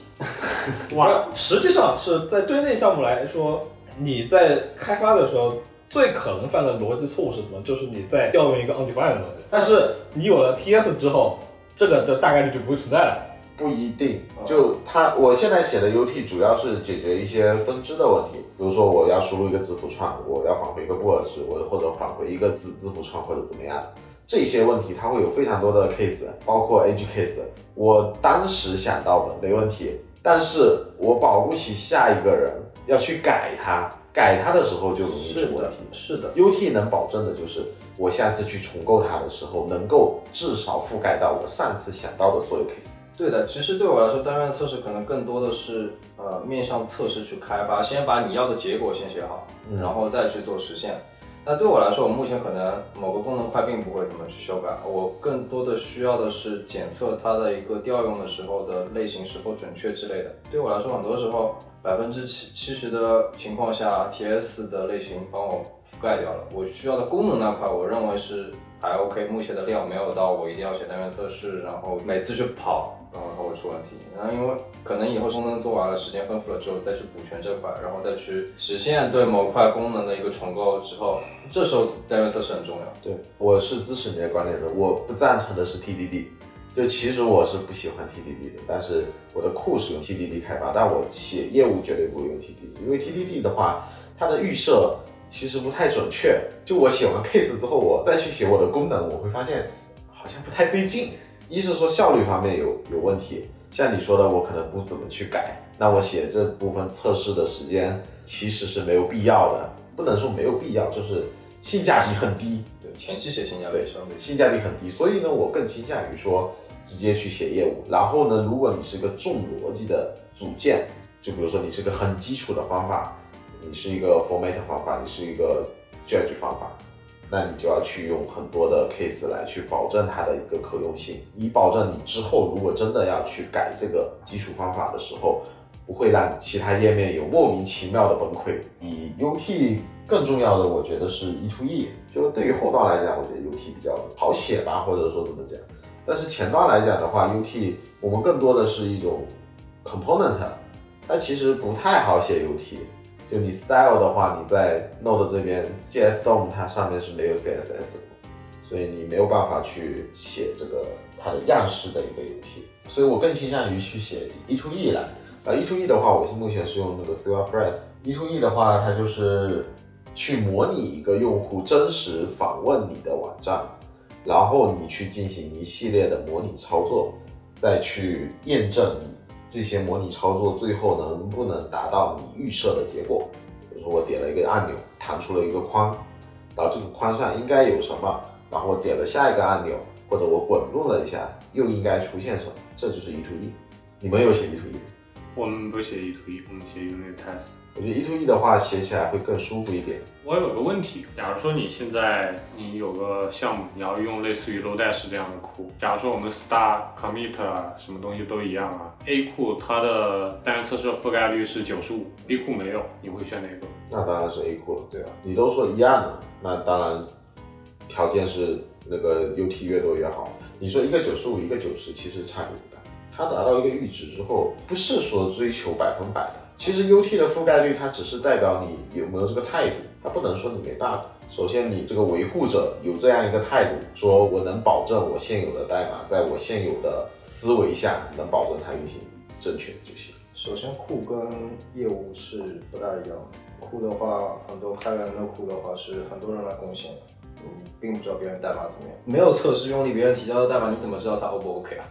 [laughs] 哇，实际上是在对内项目来说，你在开发的时候最可能犯的逻辑错误是什么？就是你在调用一个 undefined 的东西。但是你有了 TS 之后，这个的大概率就不会存在了。不一定，就它，我现在写的 UT 主要是解决一些分支的问题，比如说我要输入一个字符串，我要返回一个布尔值，我或者返回一个字字符串或者怎么样，这些问题它会有非常多的 case，包括 edge case。我当时想到的没问题，但是我保不齐下一个人要去改它，改它的时候就容易出问题。，是的，UT 能保证的就是我下次去重构它的时候，能够至少覆盖到我上次想到的所有 case。对的，其实对我来说，单元测试可能更多的是呃面向测试去开发，先把你要的结果先写好，嗯然后再去做实现。那对我来说，我目前可能某个功能块并不会怎么去修改，我更多的需要的是检测它的一个调用的时候的类型是否准确之类的。对我来说，很多时候百分之七七十的情况下，TS 的类型帮我覆盖掉了。我需要的功能那块，我认为是还 OK，目前的量没有到我一定要写单元测试，然后每次去跑，然后它会出问题。然后因为可能以后功能做完了，时间丰富了之后再去补全这块，然后再去实现对某块功能的一个重构之后，这时候单元测试很重要。对，我是支持你的观点的。我不赞成的是 TDD，就其实我是不喜欢 TDD 的，但是我的库是用 TDD 开发，但我写业务绝对不会用 TDD，因为 TDD 的话，它的预设其实不太准确。就我写完 case 之后，我再去写我的功能，我会发现好像不太对劲。一是说效率方面有有问题，像你说的，我可能不怎么去改，那我写这部分测试的时间其实是没有必要的，不能说没有必要，就是性价比很低。对，前期写性价比对相对性价比很低，所以呢，我更倾向于说直接去写业务。然后呢，如果你是个重逻辑的组件，就比如说你是个很基础的方法，你是一个 format 方法，你是一个 judge 方法，那你就要去用很多的 case 来去保证它的一个可用性，以保证你之后如果真的要去改这个基础方法的时候，不会让其他页面有莫名其妙的崩溃。以 UT 更重要的，我觉得是 E to E，就是对于后端来讲，我觉得 UT 比较好写吧，或者说怎么讲。但是前端来讲的话，UT 我们更多的是一种 component，它其实不太好写 UT。就你 style 的话，你在 Node 这边 JS DOM 它上面是没有 CSS，所以你没有办法去写这个它的样式的一个 UT。所以我更倾向于去写 E to E 来。啊，E to E 的话，我是目前是用那个 c r p r e s s。E to E 的话，它就是去模拟一个用户真实访问你的网站，然后你去进行一系列的模拟操作，再去验证你这些模拟操作最后能不能达到你预设的结果。比如说我点了一个按钮，弹出了一个框，然后这个框上应该有什么，然后我点了下一个按钮，或者我滚动了一下，又应该出现什么，这就是 E to E。你们有写 E to E？我们不写 E to E，我们写 unit test。我觉得 E to E 的话写起来会更舒服一点。我有个问题，假如说你现在你有个项目，你要用类似于 Lodash 这样的库，假如说我们 Star Commit 啊，什么东西都一样啊，A 库它的单元测试覆盖率是九十五，B 库没有，你会选哪个？那当然是 A 库了。对啊，你都说一样了，那当然条件是那个 UT 越多越好。你说一个九十五，一个九十，其实差别不大。它达到一个阈值之后，不是说追求百分百的。其实 UT 的覆盖率，它只是代表你有没有这个态度，它不能说你没 bug。首先，你这个维护者有这样一个态度，说我能保证我现有的代码在我现有的思维下能保证它运行正确就行。首先，库跟业务是不大一样的。库的话，很多开源的库的话是很多人来贡献的，你并不知道别人代码怎么样，没有测试用力，别人提交的代码你怎么知道它 O 不 OK 啊？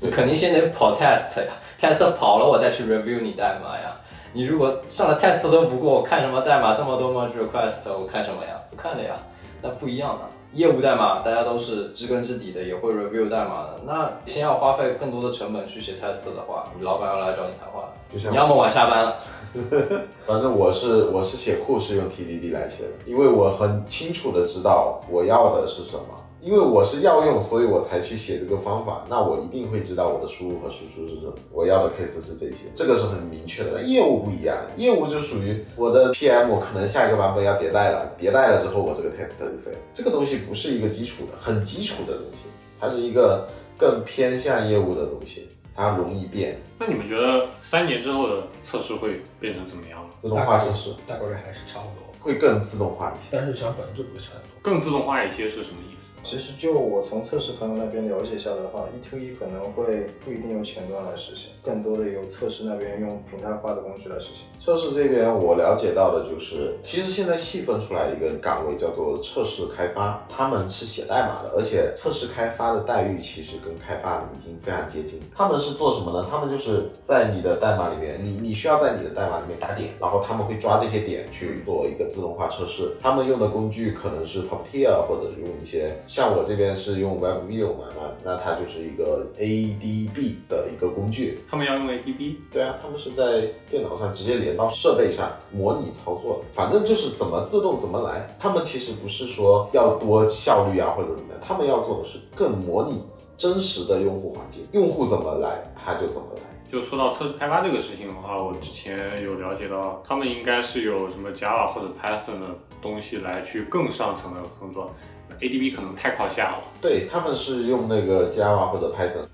你肯定先得跑 test 呀，test 跑了我再去 review 你代码呀。你如果上了 test 都不过，我看什么代码这么多 merge request，我看什么呀？不看的呀，那不一样的。业务代码大家都是知根知底的，也会 review 代码的。那先要花费更多的成本去写 test 的话，你老板要来找你谈话，就像你要么晚下班了。[laughs] 反正我是我是写库是用 TDD 来写的，因为我很清楚的知道我要的是什么，因为我是要用，所以我才去写这个方法。那我一定会知道我的输入和输出是什么，我要的 case 是这些，这个是很明确的。但业务不一样，业务就属于我的 PM 可能下一个版本要迭代了，迭代了之后我这个 test 就废了。这个东西不是一个基础的，很基础的东西，它是一个更偏向业务的东西。它容易变，那你们觉得三年之后的测试会变成怎么样呢？自动化测试大概率还是差不多，会更自动化一些。但是实际上本质不会差很多。更自动化一些是什么意思？其实就我从测试朋友那边了解下来的话，E to E 可能会不一定用前端来实现，更多的由测试那边用平台化的工具来实现。测试这边我了解到的就是，其实现在细分出来一个岗位叫做测试开发，他们是写代码的，而且测试开发的待遇其实跟开发已经非常接近。他们是做什么呢？他们就是在你的代码里面，你你需要在你的代码里面打点，然后他们会抓这些点去做一个自动化测试。他们用的工具可能是 Puppeteer 或者用一些，像我这边是用 WebView 嘛，那那它就是一个 ADB 的一个工具，他们要用 ADB，对啊，他们是在电脑上直接连到设备上模拟操作的，反正就是怎么自动怎么来。他们其实不是说要多效率啊或者怎么样，他们要做的是更模拟真实的用户环境，用户怎么来他就怎么来。就说到测试开发这个事情的话，我之前有了解到，他们应该是有什么 Java 或者 Python 的东西来去更上层的工作，ADB 可能太靠下了。对，他们是用那个 Java 或者 Python。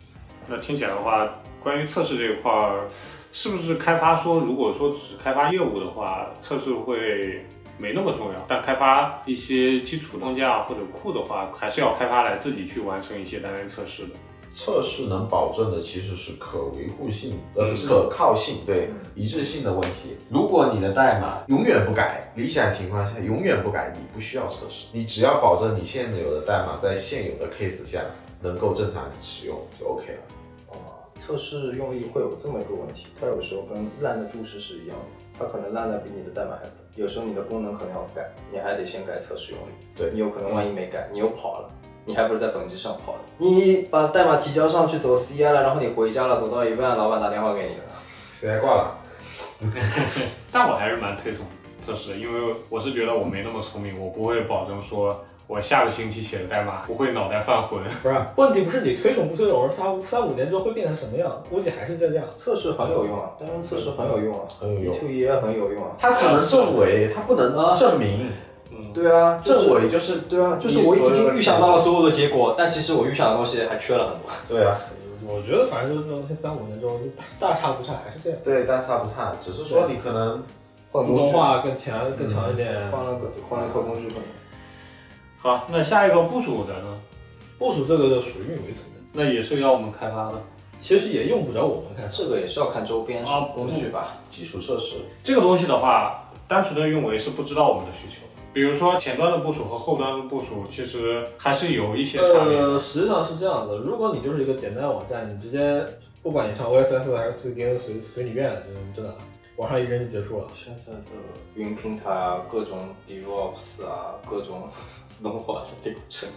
那听起来的话，关于测试这一块儿，是不是开发说，如果说只是开发业务的话，测试会没那么重要？但开发一些基础框架或者库的话，还是要开发来自己去完成一些单元测试的。测试能保证的其实是可维护性，呃，嗯不是可靠性，对一致性的问题。如果你的代码永远不改，理想情况下永远不改，你不需要测试，你只要保证你现有的代码在现有的 case 下能够正常使用就 OK 了。哦，测试用力会有这么一个问题，它有时候跟烂的注释是一样的，它可能烂的比你的代码还早。有时候你的功能可能要改，你还得先改测试用力。对你有可能万一没改，你又跑了，你还不是在本机上跑的。你把代码提交上去走 CI 了，然后你回家了，走到一半，老板打电话给你了。谁还挂了？[laughs] 但我还是蛮推崇测试的，因为我是觉得我没那么聪明，我不会保证说我下个星期写的代码不会脑袋犯浑。不是，[laughs] 问题不是你推崇不推崇，而是它三五年之后会变成什么样，估计还是这样。测试很有用啊，当然测试很有用啊，很有用 E to E 也很有用啊。它只能证伪，它不能证明。嗯，对啊，就是证伪就是对啊，就是我已经预想到了所有的结果，但其实我预想的东西还缺了很多。对啊，我觉得反正就是这东西三五年之后大差不差，还是这样。对，大差不差，只是说你可能自动化更强更强一点，换了个换了套工具可能。好，那下一个部署的呢？部署这个就属于运维层面，那也是要我们开发的。其实也用不着我们看。这个也是要看周边啊工具吧。基础设施。这个东西的话，单纯的运维是不知道我们的需求。比如说前端的部署和后端的部署，其实还是有一些差别。呃，实际上是这样的，如果你就是一个简单的网站，你直接不管你上 OSS 还是 CDN，随随你便，嗯，真的网上一扔就结束了。现在的云平台啊，各种 DevOps 啊，各种自动化的流程，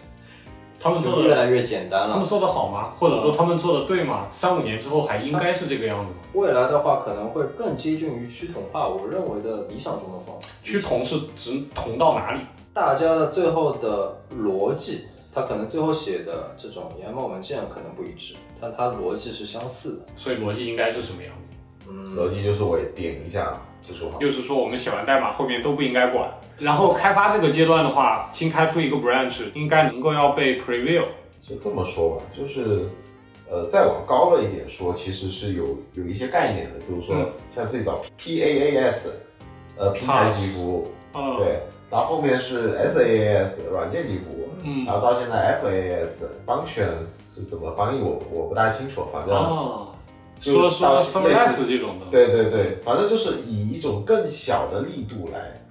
他们做的，越来越简单了。他们做的好吗？或者说他们做的对吗？三五年之后还应该是这个样子吗？未来的话可能会更接近于趋同化，我认为的理想中的方式。趋同是指同到哪里？大家的最后的逻辑，它可能最后写的这种研磨文件可能不一致，但它逻辑是相似的。所以逻辑应该是什么样子？嗯，逻辑就是我点一下就说好。就是说我们写完代码后面都不应该管。然后开发这个阶段的话，新开出一个 branch 应该能够要被 preview。就这么说吧，就是呃，再往高了一点说，其实是有有一些概念的，比如说嗯。像最早 PaaS，呃，平台级服务，嗯，，对，然后后面是 SaaS 软件级服务，嗯。然后到现在 FaaS function 是怎么翻译我我不大清楚，反正、说说到 Serverless 这种的，对对对，反正就是以一种更小的力度来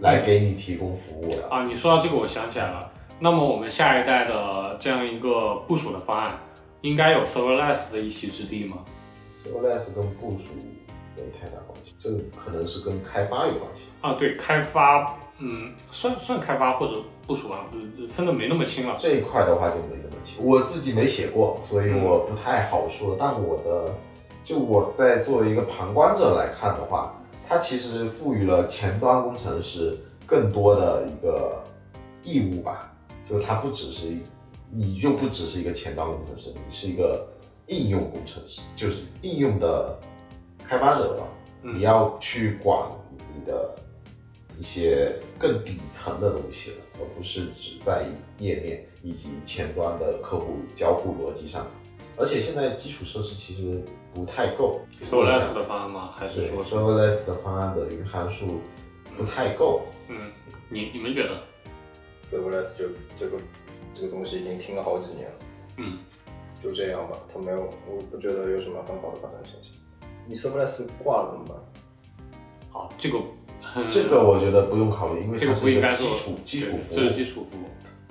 来给你提供服务的。啊，你说到这个，我想起来了。那么我们下一代的这样一个部署的方案，应该有 Serverless 的一席之地吗？Serverless 跟部署没太大关系，这个可能是跟开发有关系。啊，对，开发，嗯，算算开发或者部署吧，分的没那么清了。这一块的话就没那么清，我自己没写过，所以我不太好说。但我的，就我在作为一个旁观者来看的话，它其实赋予了前端工程师更多的一个义务吧，就是它不只是，你就不只是一个前端工程师，你是一个应用工程师，就是应用的开发者吧。嗯你要去管你的一些更底层的东西了，而不是只在意页面以及前端的客户交互逻辑上，而且现在基础设施其实不太够 Serverless 的方案吗？还是说 serverless 的方案的云函数不太够。嗯，你你们觉得？serverless 就这个这个东西已经听了好几年了，嗯，就这样吧，它没有，我不觉得有什么很好的发展前景。你 serverless 挂了怎么办？好，这个很这个我觉得不用考虑，因为这个是一个应该做基础基础服务这是。基础服务。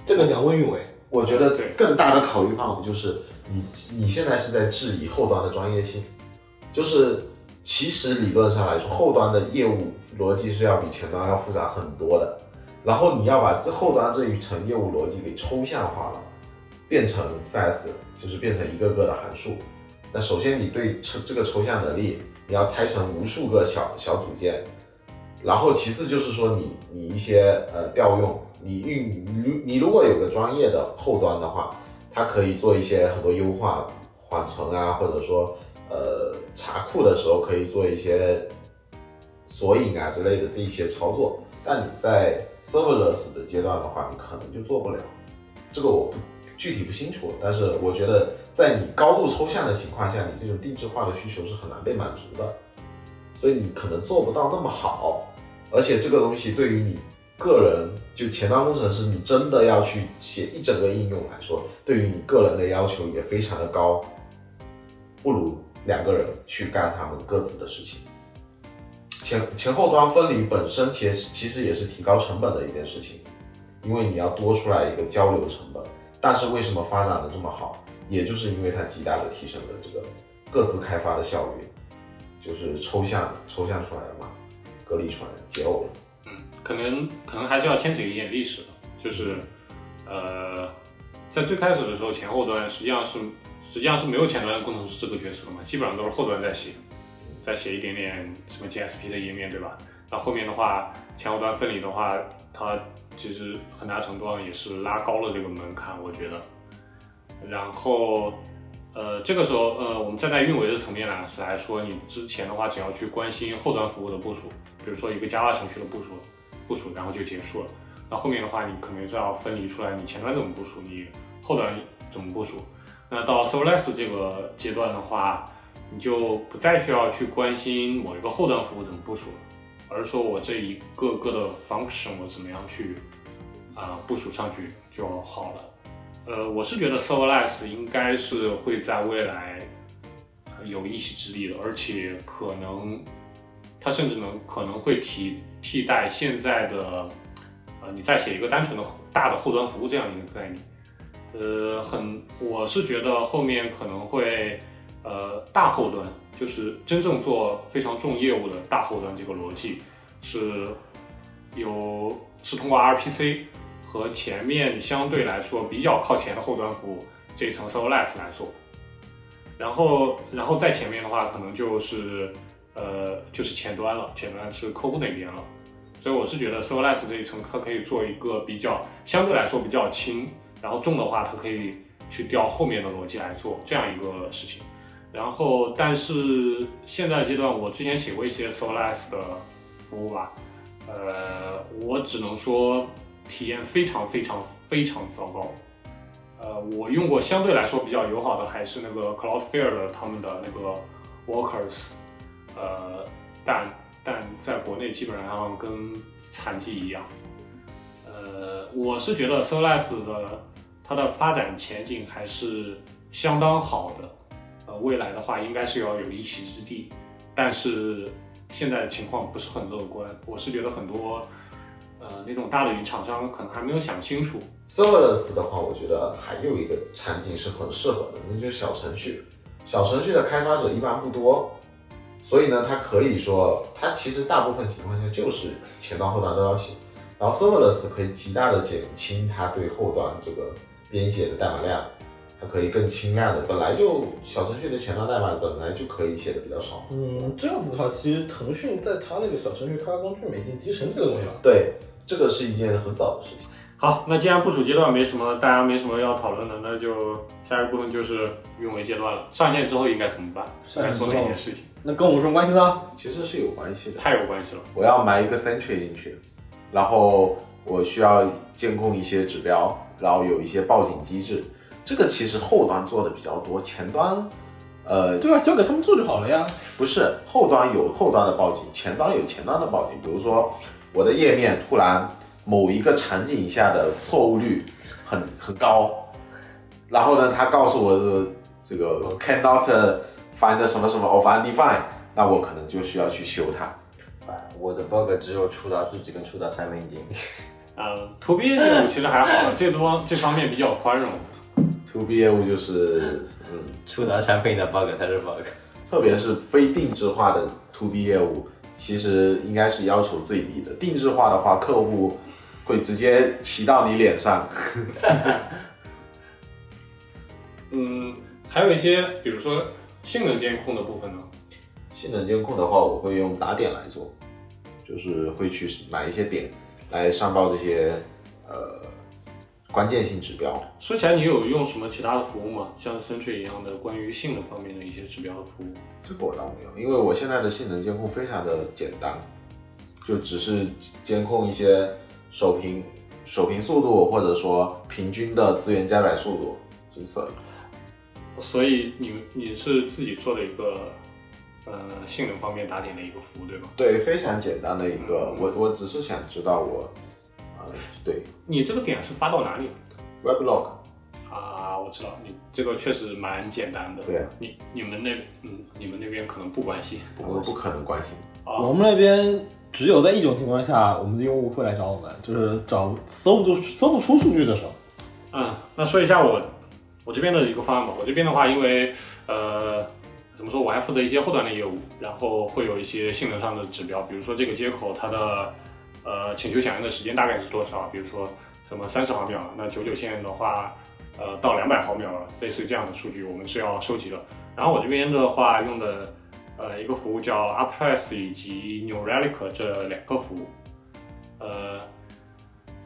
这个你要问运维。我觉得对更大的考虑范围就是你你现在是在质疑后端的专业性，就是其实理论上来说，后端的业务逻辑是要比前端要复杂很多的。然后你要把这后端这一层业务逻辑给抽象化了，变成 fast，就是变成一个个的函数。那首先你对抽这个抽象能力，你要拆成无数个小小组件，然后其次就是说你你一些呃调用，你运你你如果有个专业的后端的话，它可以做一些很多优化，缓存啊，或者说呃查库的时候可以做一些索引啊之类的这一些操作。但你在 serverless 的阶段的话，你可能就做不了。这个我不具体不清楚，但是我觉得在你高度抽象的情况下，你这种定制化的需求是很难被满足的，所以你可能做不到那么好。而且这个东西对于你个人，就前端工程师，你真的要去写一整个应用来说，对于你个人的要求也非常的高，不如两个人去干他们各自的事情。前前后端分离本身其实其实也是提高成本的一件事情，因为你要多出来一个交流成本。但是为什么发展的这么好，也就是因为它极大的提升了这个各自开发的效率，就是抽象抽象出来了嘛，隔离出来了，解耦了。可能可能还是要牵扯一点历史的，就是呃，在最开始的时候，前后端实际上是实际上是没有前端的工程师这个角色的嘛，基本上都是后端在写，在写一点点什么 GSP 的页面，对吧？那后面的话，前后端分离的话，它其实很大程度上也是拉高了这个门槛，我觉得。然后，呃，这个时候，呃，我们站在运维的层面来来说，你之前的话，只要去关心后端服务的部署，比如说一个 Java 程序的部署，部署然后就结束了。那后面的话，你可能就要分离出来，你前端怎么部署，你后端怎么部署。那到 Serverless 这个阶段的话，你就不再需要去关心某一个后端服务怎么部署了，而是说我这一个个的 function 我怎么样去啊、部署上去就好了。呃，我是觉得 Serverless 应该是会在未来有一席之地的，而且可能它甚至能可能会提替代现在的呃，你再写一个单纯的大的后端服务这样一个概念。呃，很，我是觉得后面可能会呃大后端，就是真正做非常重业务的大后端这个逻辑是有是通过 RPC 和前面相对来说比较靠前的后端服务这一层 Serverless 来做，然后然后在前面的话可能就是呃就是前端了，前端是客户那边了，所以我是觉得 Serverless 这一层它可以做一个比较相对来说比较轻，然后重的话它可以去调后面的逻辑来做这样一个事情。然后，但是现在阶段，我之前写过一些 Serverless 的服务吧，呃，我只能说体验非常非常非常糟糕。呃，我用过相对来说比较友好的还是那个 Cloudflare 的他们的那个 Workers，呃，但但在国内基本上跟残疾一样。呃，我是觉得 Serverless 的它的发展前景还是相当好的。呃，未来的话应该是要有一席之地，但是现在的情况不是很乐观。我是觉得很多呃那种大的云厂商可能还没有想清楚。Serverless 的话，我觉得还有一个场景是很适合的，那就是小程序。小程序的开发者一般不多，所以呢，它可以说，它其实大部分情况下就是前端后端都要写。然后 Serverless 可以极大的减轻它对后端这个编写的代码量，它可以更轻量的。本来就小程序的前端代码本来就可以写的比较少。嗯，这样子的话，其实腾讯在它那个小程序开发工具里面集成这个东西了。对，这个是一件很早的事情。好，那既然部署阶段没什么，大家没什么要讨论的，那就下一部分就是运维阶段了。上线之后应该怎么办？上线之后应该做哪些事情？那跟我们什么关系呢？其实是有关系的。太有关系了。我要埋一个 Sentry 进去，然后我需要监控一些指标，然后有一些报警机制。这个其实后端做的比较多，前端，呃，对啊，交给他们做就好了呀。不是后端有后端的报警，前端有前端的报警。比如说我的页面突然某一个场景下的错误率很很高，然后呢，他告诉我的这个 cannot find 什么什么 of undefined，那我可能就需要去修它。哎我的 bug 只有出到自己跟出到产品经理。嗯，to B 业务其实还好，[laughs] 这多这方面比较宽容。to B 业务就是，嗯，触达产品的 bug 才是 bug。特别是非定制化的 to B 业务，其实应该是要求最低的。定制化的话，客户会直接骑到你脸上。[laughs] 嗯，还有一些，比如说性能监控的部分呢。性能监控的话，我会用打点来做，就是会去买一些点来上报这些呃关键性指标。说起来，你有用什么其他的服务吗？像 Sentry 一样的关于性能方面的一些指标的服务？这个我倒没有，因为我现在的性能监控非常的简单，就只是监控一些首屏首屏速度，或者说平均的资源加载速度，仅此而已。所以你你是自己做的一个呃性能方面打点的一个服务，对吗？对，非常简单的一个，我我只是想知道我，呃，对你这个点是发到哪里了？，weblog，啊，我知道，你这个确实蛮简单的。对啊你你们那嗯，你们那边可能不关心。我们不可能关心。啊我们那边只有在一种情况下，我们的用户会来找我们，就是找搜不出搜不出数据的时候。嗯，那说一下我我这边的一个方案吧。我这边的话，因为呃，怎么说，我还负责一些后端的业务，然后会有一些性能上的指标，比如说这个接口它的呃请求响应的时间大概是多少，比如说什么三十毫秒，那九九线的话，呃到两百毫秒，类似于这样的数据，我们是要收集的。然后我这边的话用的呃一个服务叫 UpTrace 以及 New Relic 这两个服务，呃。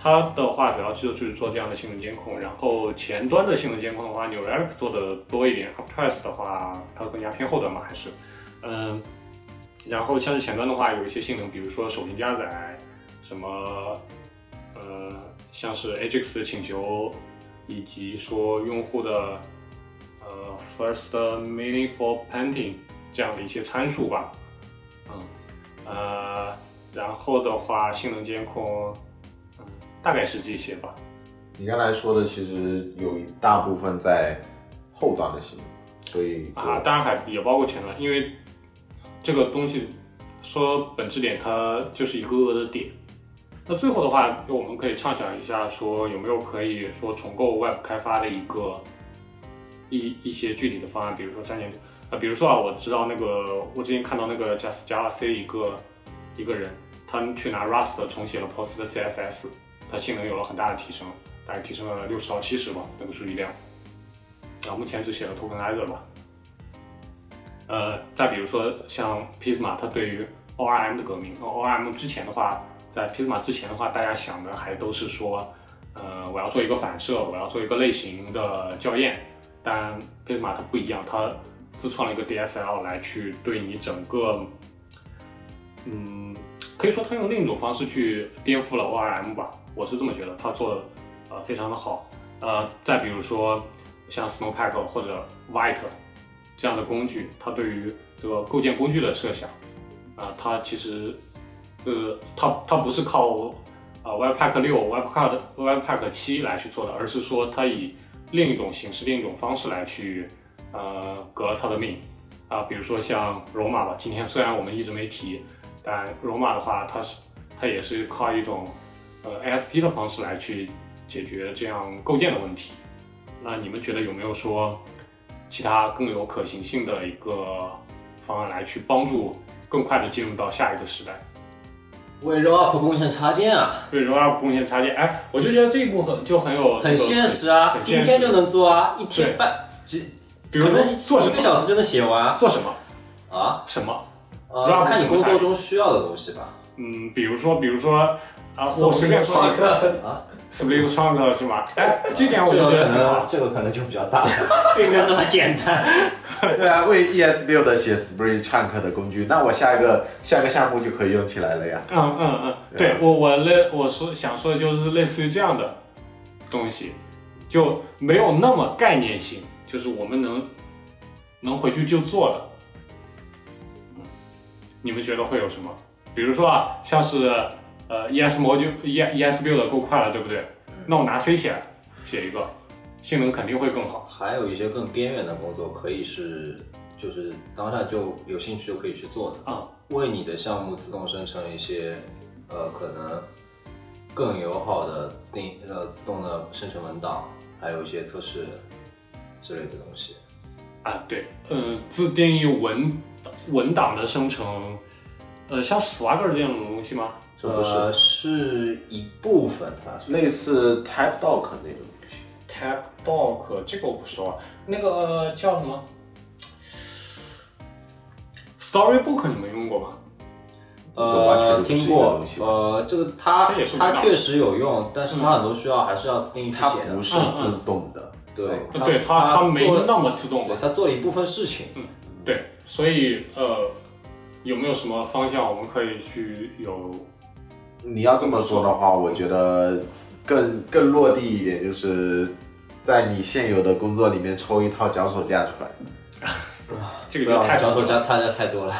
它的话主要就是做这样的性能监控，然后前端的性能监控的话，New Relic 做的多一点，AfterTrace 的话它更加偏后端嘛，还是，嗯，然后像是前端的话，有一些性能，比如说手屏加载，什么，呃，像是 Ajax 请求，以及说用户的呃 First Meaningful Painting 这样的一些参数吧，嗯，呃，然后的话，性能监控。嗯，大概是这些吧。你刚才说的其实有一大部分在后端的性能，所以啊，当然还也包括前端，因为这个东西说本质点，它就是一个个的点。那最后的话，就我们可以畅想一下，说有没有可以说重构 Web 开发的一个一一些具体的方案，比如说三年啊，比如说啊，我知道那个我之前看到那个 Just Java C 一个一个人，他去拿 Rust 重写了 Post 的 CSS，它性能有了很大的提升，大概提升了六十到七十吧，那个数据量。啊，目前只写了 Tokenizer 吧。呃，再比如说像 Pisma，它对于 ORM 的革命。ORM 之前的话，在 Pisma 之前的话，大家想的还都是说，呃，我要做一个反射，我要做一个类型的校验。但 Pisma 它不一样，它自创了一个 DSL 来去对你整个，嗯，可以说它用另一种方式去颠覆了 ORM 吧。我是这么觉得，它做的呃非常的好。呃，再比如说像 Snowpack 或者 White 这样的工具，它对于这个构建工具的设想，啊、它其实，呃，它它不是靠啊、Webpack 六、Webpack Webpack 七来去做的，而是说它以另一种形式、另一种方式来去呃革了它的命啊、比如说像罗马吧，今天虽然我们一直没提，但罗马的话，它是它也是靠一种呃 AST 的方式来去解决这样构建的问题。那你们觉得有没有说其他更有可行性的一个方案来去帮助更快的进入到下一个时代？为 roll up 贡献插件啊，为 roll up 贡献插件，哎，我就觉得这一部分就很有很现实啊，实。今天就能做啊，一天半，几比如说可能一做什么？个小时就能写完啊。做什么？啊。什么，呃，看你工作中需要的东西吧。嗯，比如说比如说啊，我随便说一个啊，，Spring Trunk 是吗？[laughs] 哎，这点我觉得很好能，。这个可能就比较大，并没有那么简单。[laughs] 对啊，为 ES Build 写 Spring Trunk 的工具，那我下一个下一个项目就可以用起来了呀。嗯嗯嗯，对我我类我说想说的就是类似于这样的东西，就没有那么概念性，就是我们能能回去就做的。嗯，你们觉得会有什么？比如说啊，像是呃 ES module E ES build 够快了，对不对？那我拿 C 写写一个，性能肯定会更好。还有一些更边缘的工作，可以是就是当下就有兴趣就可以去做的啊，为你的项目自动生成一些呃可能更友好的自定呃自动的生成文档，还有一些测试之类的东西。啊，对，呃，自定义文文档的生成，呃，像 Swagger 这样的东西吗？这不是、呃，是一部分，它是类似 TypeDoc 那种东西。TypeDoc 这个我不熟啊，那个叫什么？Storybook 你们用过吗？完全呃听过呃，这个它它确实有用，但是它很多需要还是要自定义去它写的不。是自动的，对，呃对它它没那么自动对，它做了一部分事情。对，所以呃，有没有什么方向我们可以去有？你要这么说的话，我觉得更更落地一点，就是在你现有的工作里面抽一套脚手架出来。[laughs] 这个就太脚手多了架参加太多了。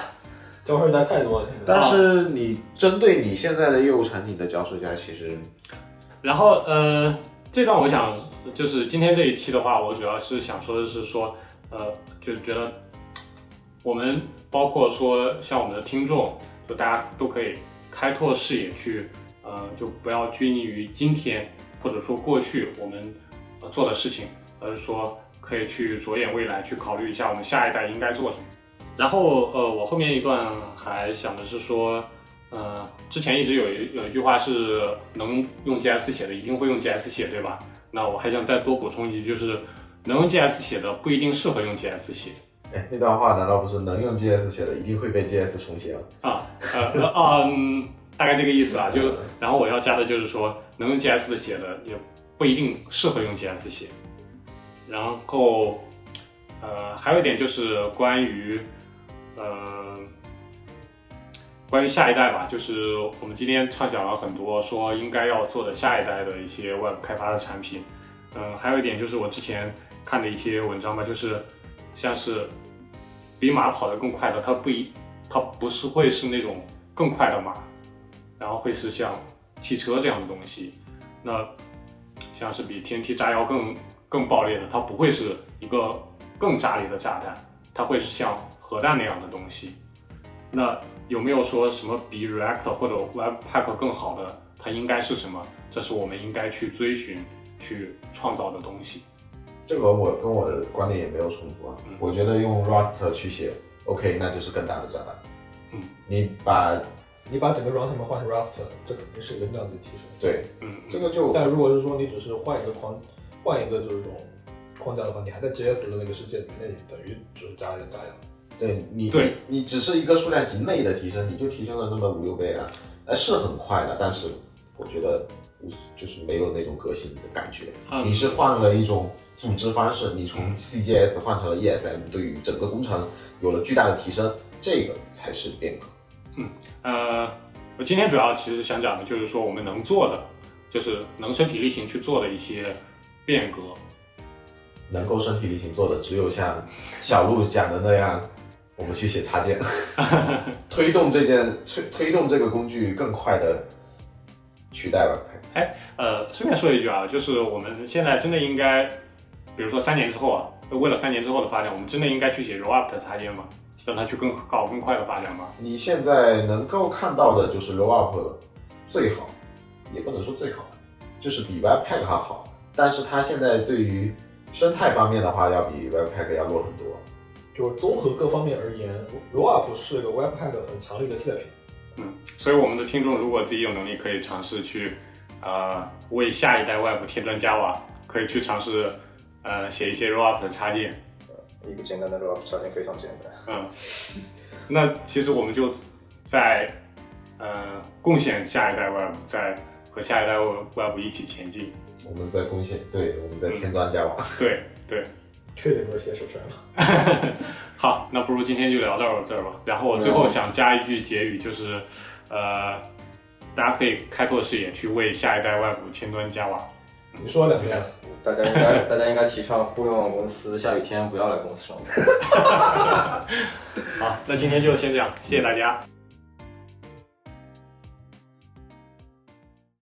脚手架太多了。但是你针对你现在的业务场景的脚手架，其实然后呃，这段我想就是今天这一期的话，我主要是想说的是说，呃，就觉得我们包括说像我们的听众，就大家都可以开拓视野去，呃，就不要拘泥于今天或者说过去我们呃做的事情，而是说可以去着眼未来，去考虑一下我们下一代应该做什么。然后呃，我后面一段还想的是说，呃，之前一直有一有一句话是能用 GS 写的一定会用 GS 写，对吧？那我还想再多补充一句，就是能用 GS 写的不一定适合用 GS 写哎，那段话难道不是能用 GS 写的，一定会被 GS 重写吗？啊，呃呃啊、嗯，大概这个意思啊。就然后我要加的就是说，能用 GS 的写的也不一定适合用 GS 写。然后呃，还有一点就是关于呃。关于下一代吧，就是我们今天畅想了很多，说应该要做的下一代的一些 Web 开发的产品。嗯，还有一点就是我之前看的一些文章吧，就是像是比马跑得更快的，它不一，它不是会是那种更快的马，然后会是像汽车这样的东西。那像是比 TNT 炸药更更爆裂的，它不会是一个更炸裂的炸弹，它会是像核弹那样的东西。那有没有说什么比 React 或者 Webpack 更好的？它应该是什么？这是我们应该去追寻、去创造的东西。这个我跟我的观点也没有冲突啊。嗯我觉得用 Rust 去写，OK，那就是更大的炸弹。嗯，你把你把整个 runtime 换成 Rust，这肯定是一个量级提升。对嗯，这个就但如果是说你只是换一个框，换一个就是这种框架的话，你还在 JS 的那个世界里，那你等于就是加一点炸药。对你对你你只是一个数量级内的提升，你就提升了那么五六倍啊，呃是很快的，但是我觉得就是没有那种革新的感觉。嗯你是换了一种组织方式，你从 CGS 换成了 ESM，对于整个工程有了巨大的提升，这个才是变革。嗯呃，我今天主要其实想讲的就是说我们能做的，就是能身体力行去做的一些变革。能够身体力行做的，只有像小鹿讲的那样，我们去写插件，[laughs] 推动这件推推动这个工具更快的取代 Webpack。呃，顺便说一句啊，就是我们现在真的应该，比如说三年之后啊，为了三年之后的发展，我们真的应该去写 React 的插件吗？让它去更高更快的发展吗？你现在能够看到的就是 Roll Up 最好，也不能说最好，就是比 Webpack 还好，但是它现在对于生态方面的话，要比 Webpack 要弱很多。就是综合各方面而言，Rollup 是个 Webpack 很强力的替代品。嗯，所以我们的听众如果自己有能力，可以尝试去，呃，为下一代 Web 添砖加瓦，可以去尝试，呃，写一些 React 的插件。一个简单的 Rock 条件非常简单。嗯，那其实我们就在呃贡献下一代 Web，在和下一代 Web 一起前进。我们在贡献，对，我们在添砖加瓦。对对，确定不是写手山了。[laughs] 好，那不如今天就聊到这儿吧。然后我最后想加一句结语，就是呃，大家可以开拓视野，去为下一代 Web 添砖加瓦。你说两遍。大家应该大家应该提倡互联网公司下雨天不要来公司上班。[laughs] 好，那今天就先这样，谢谢大家。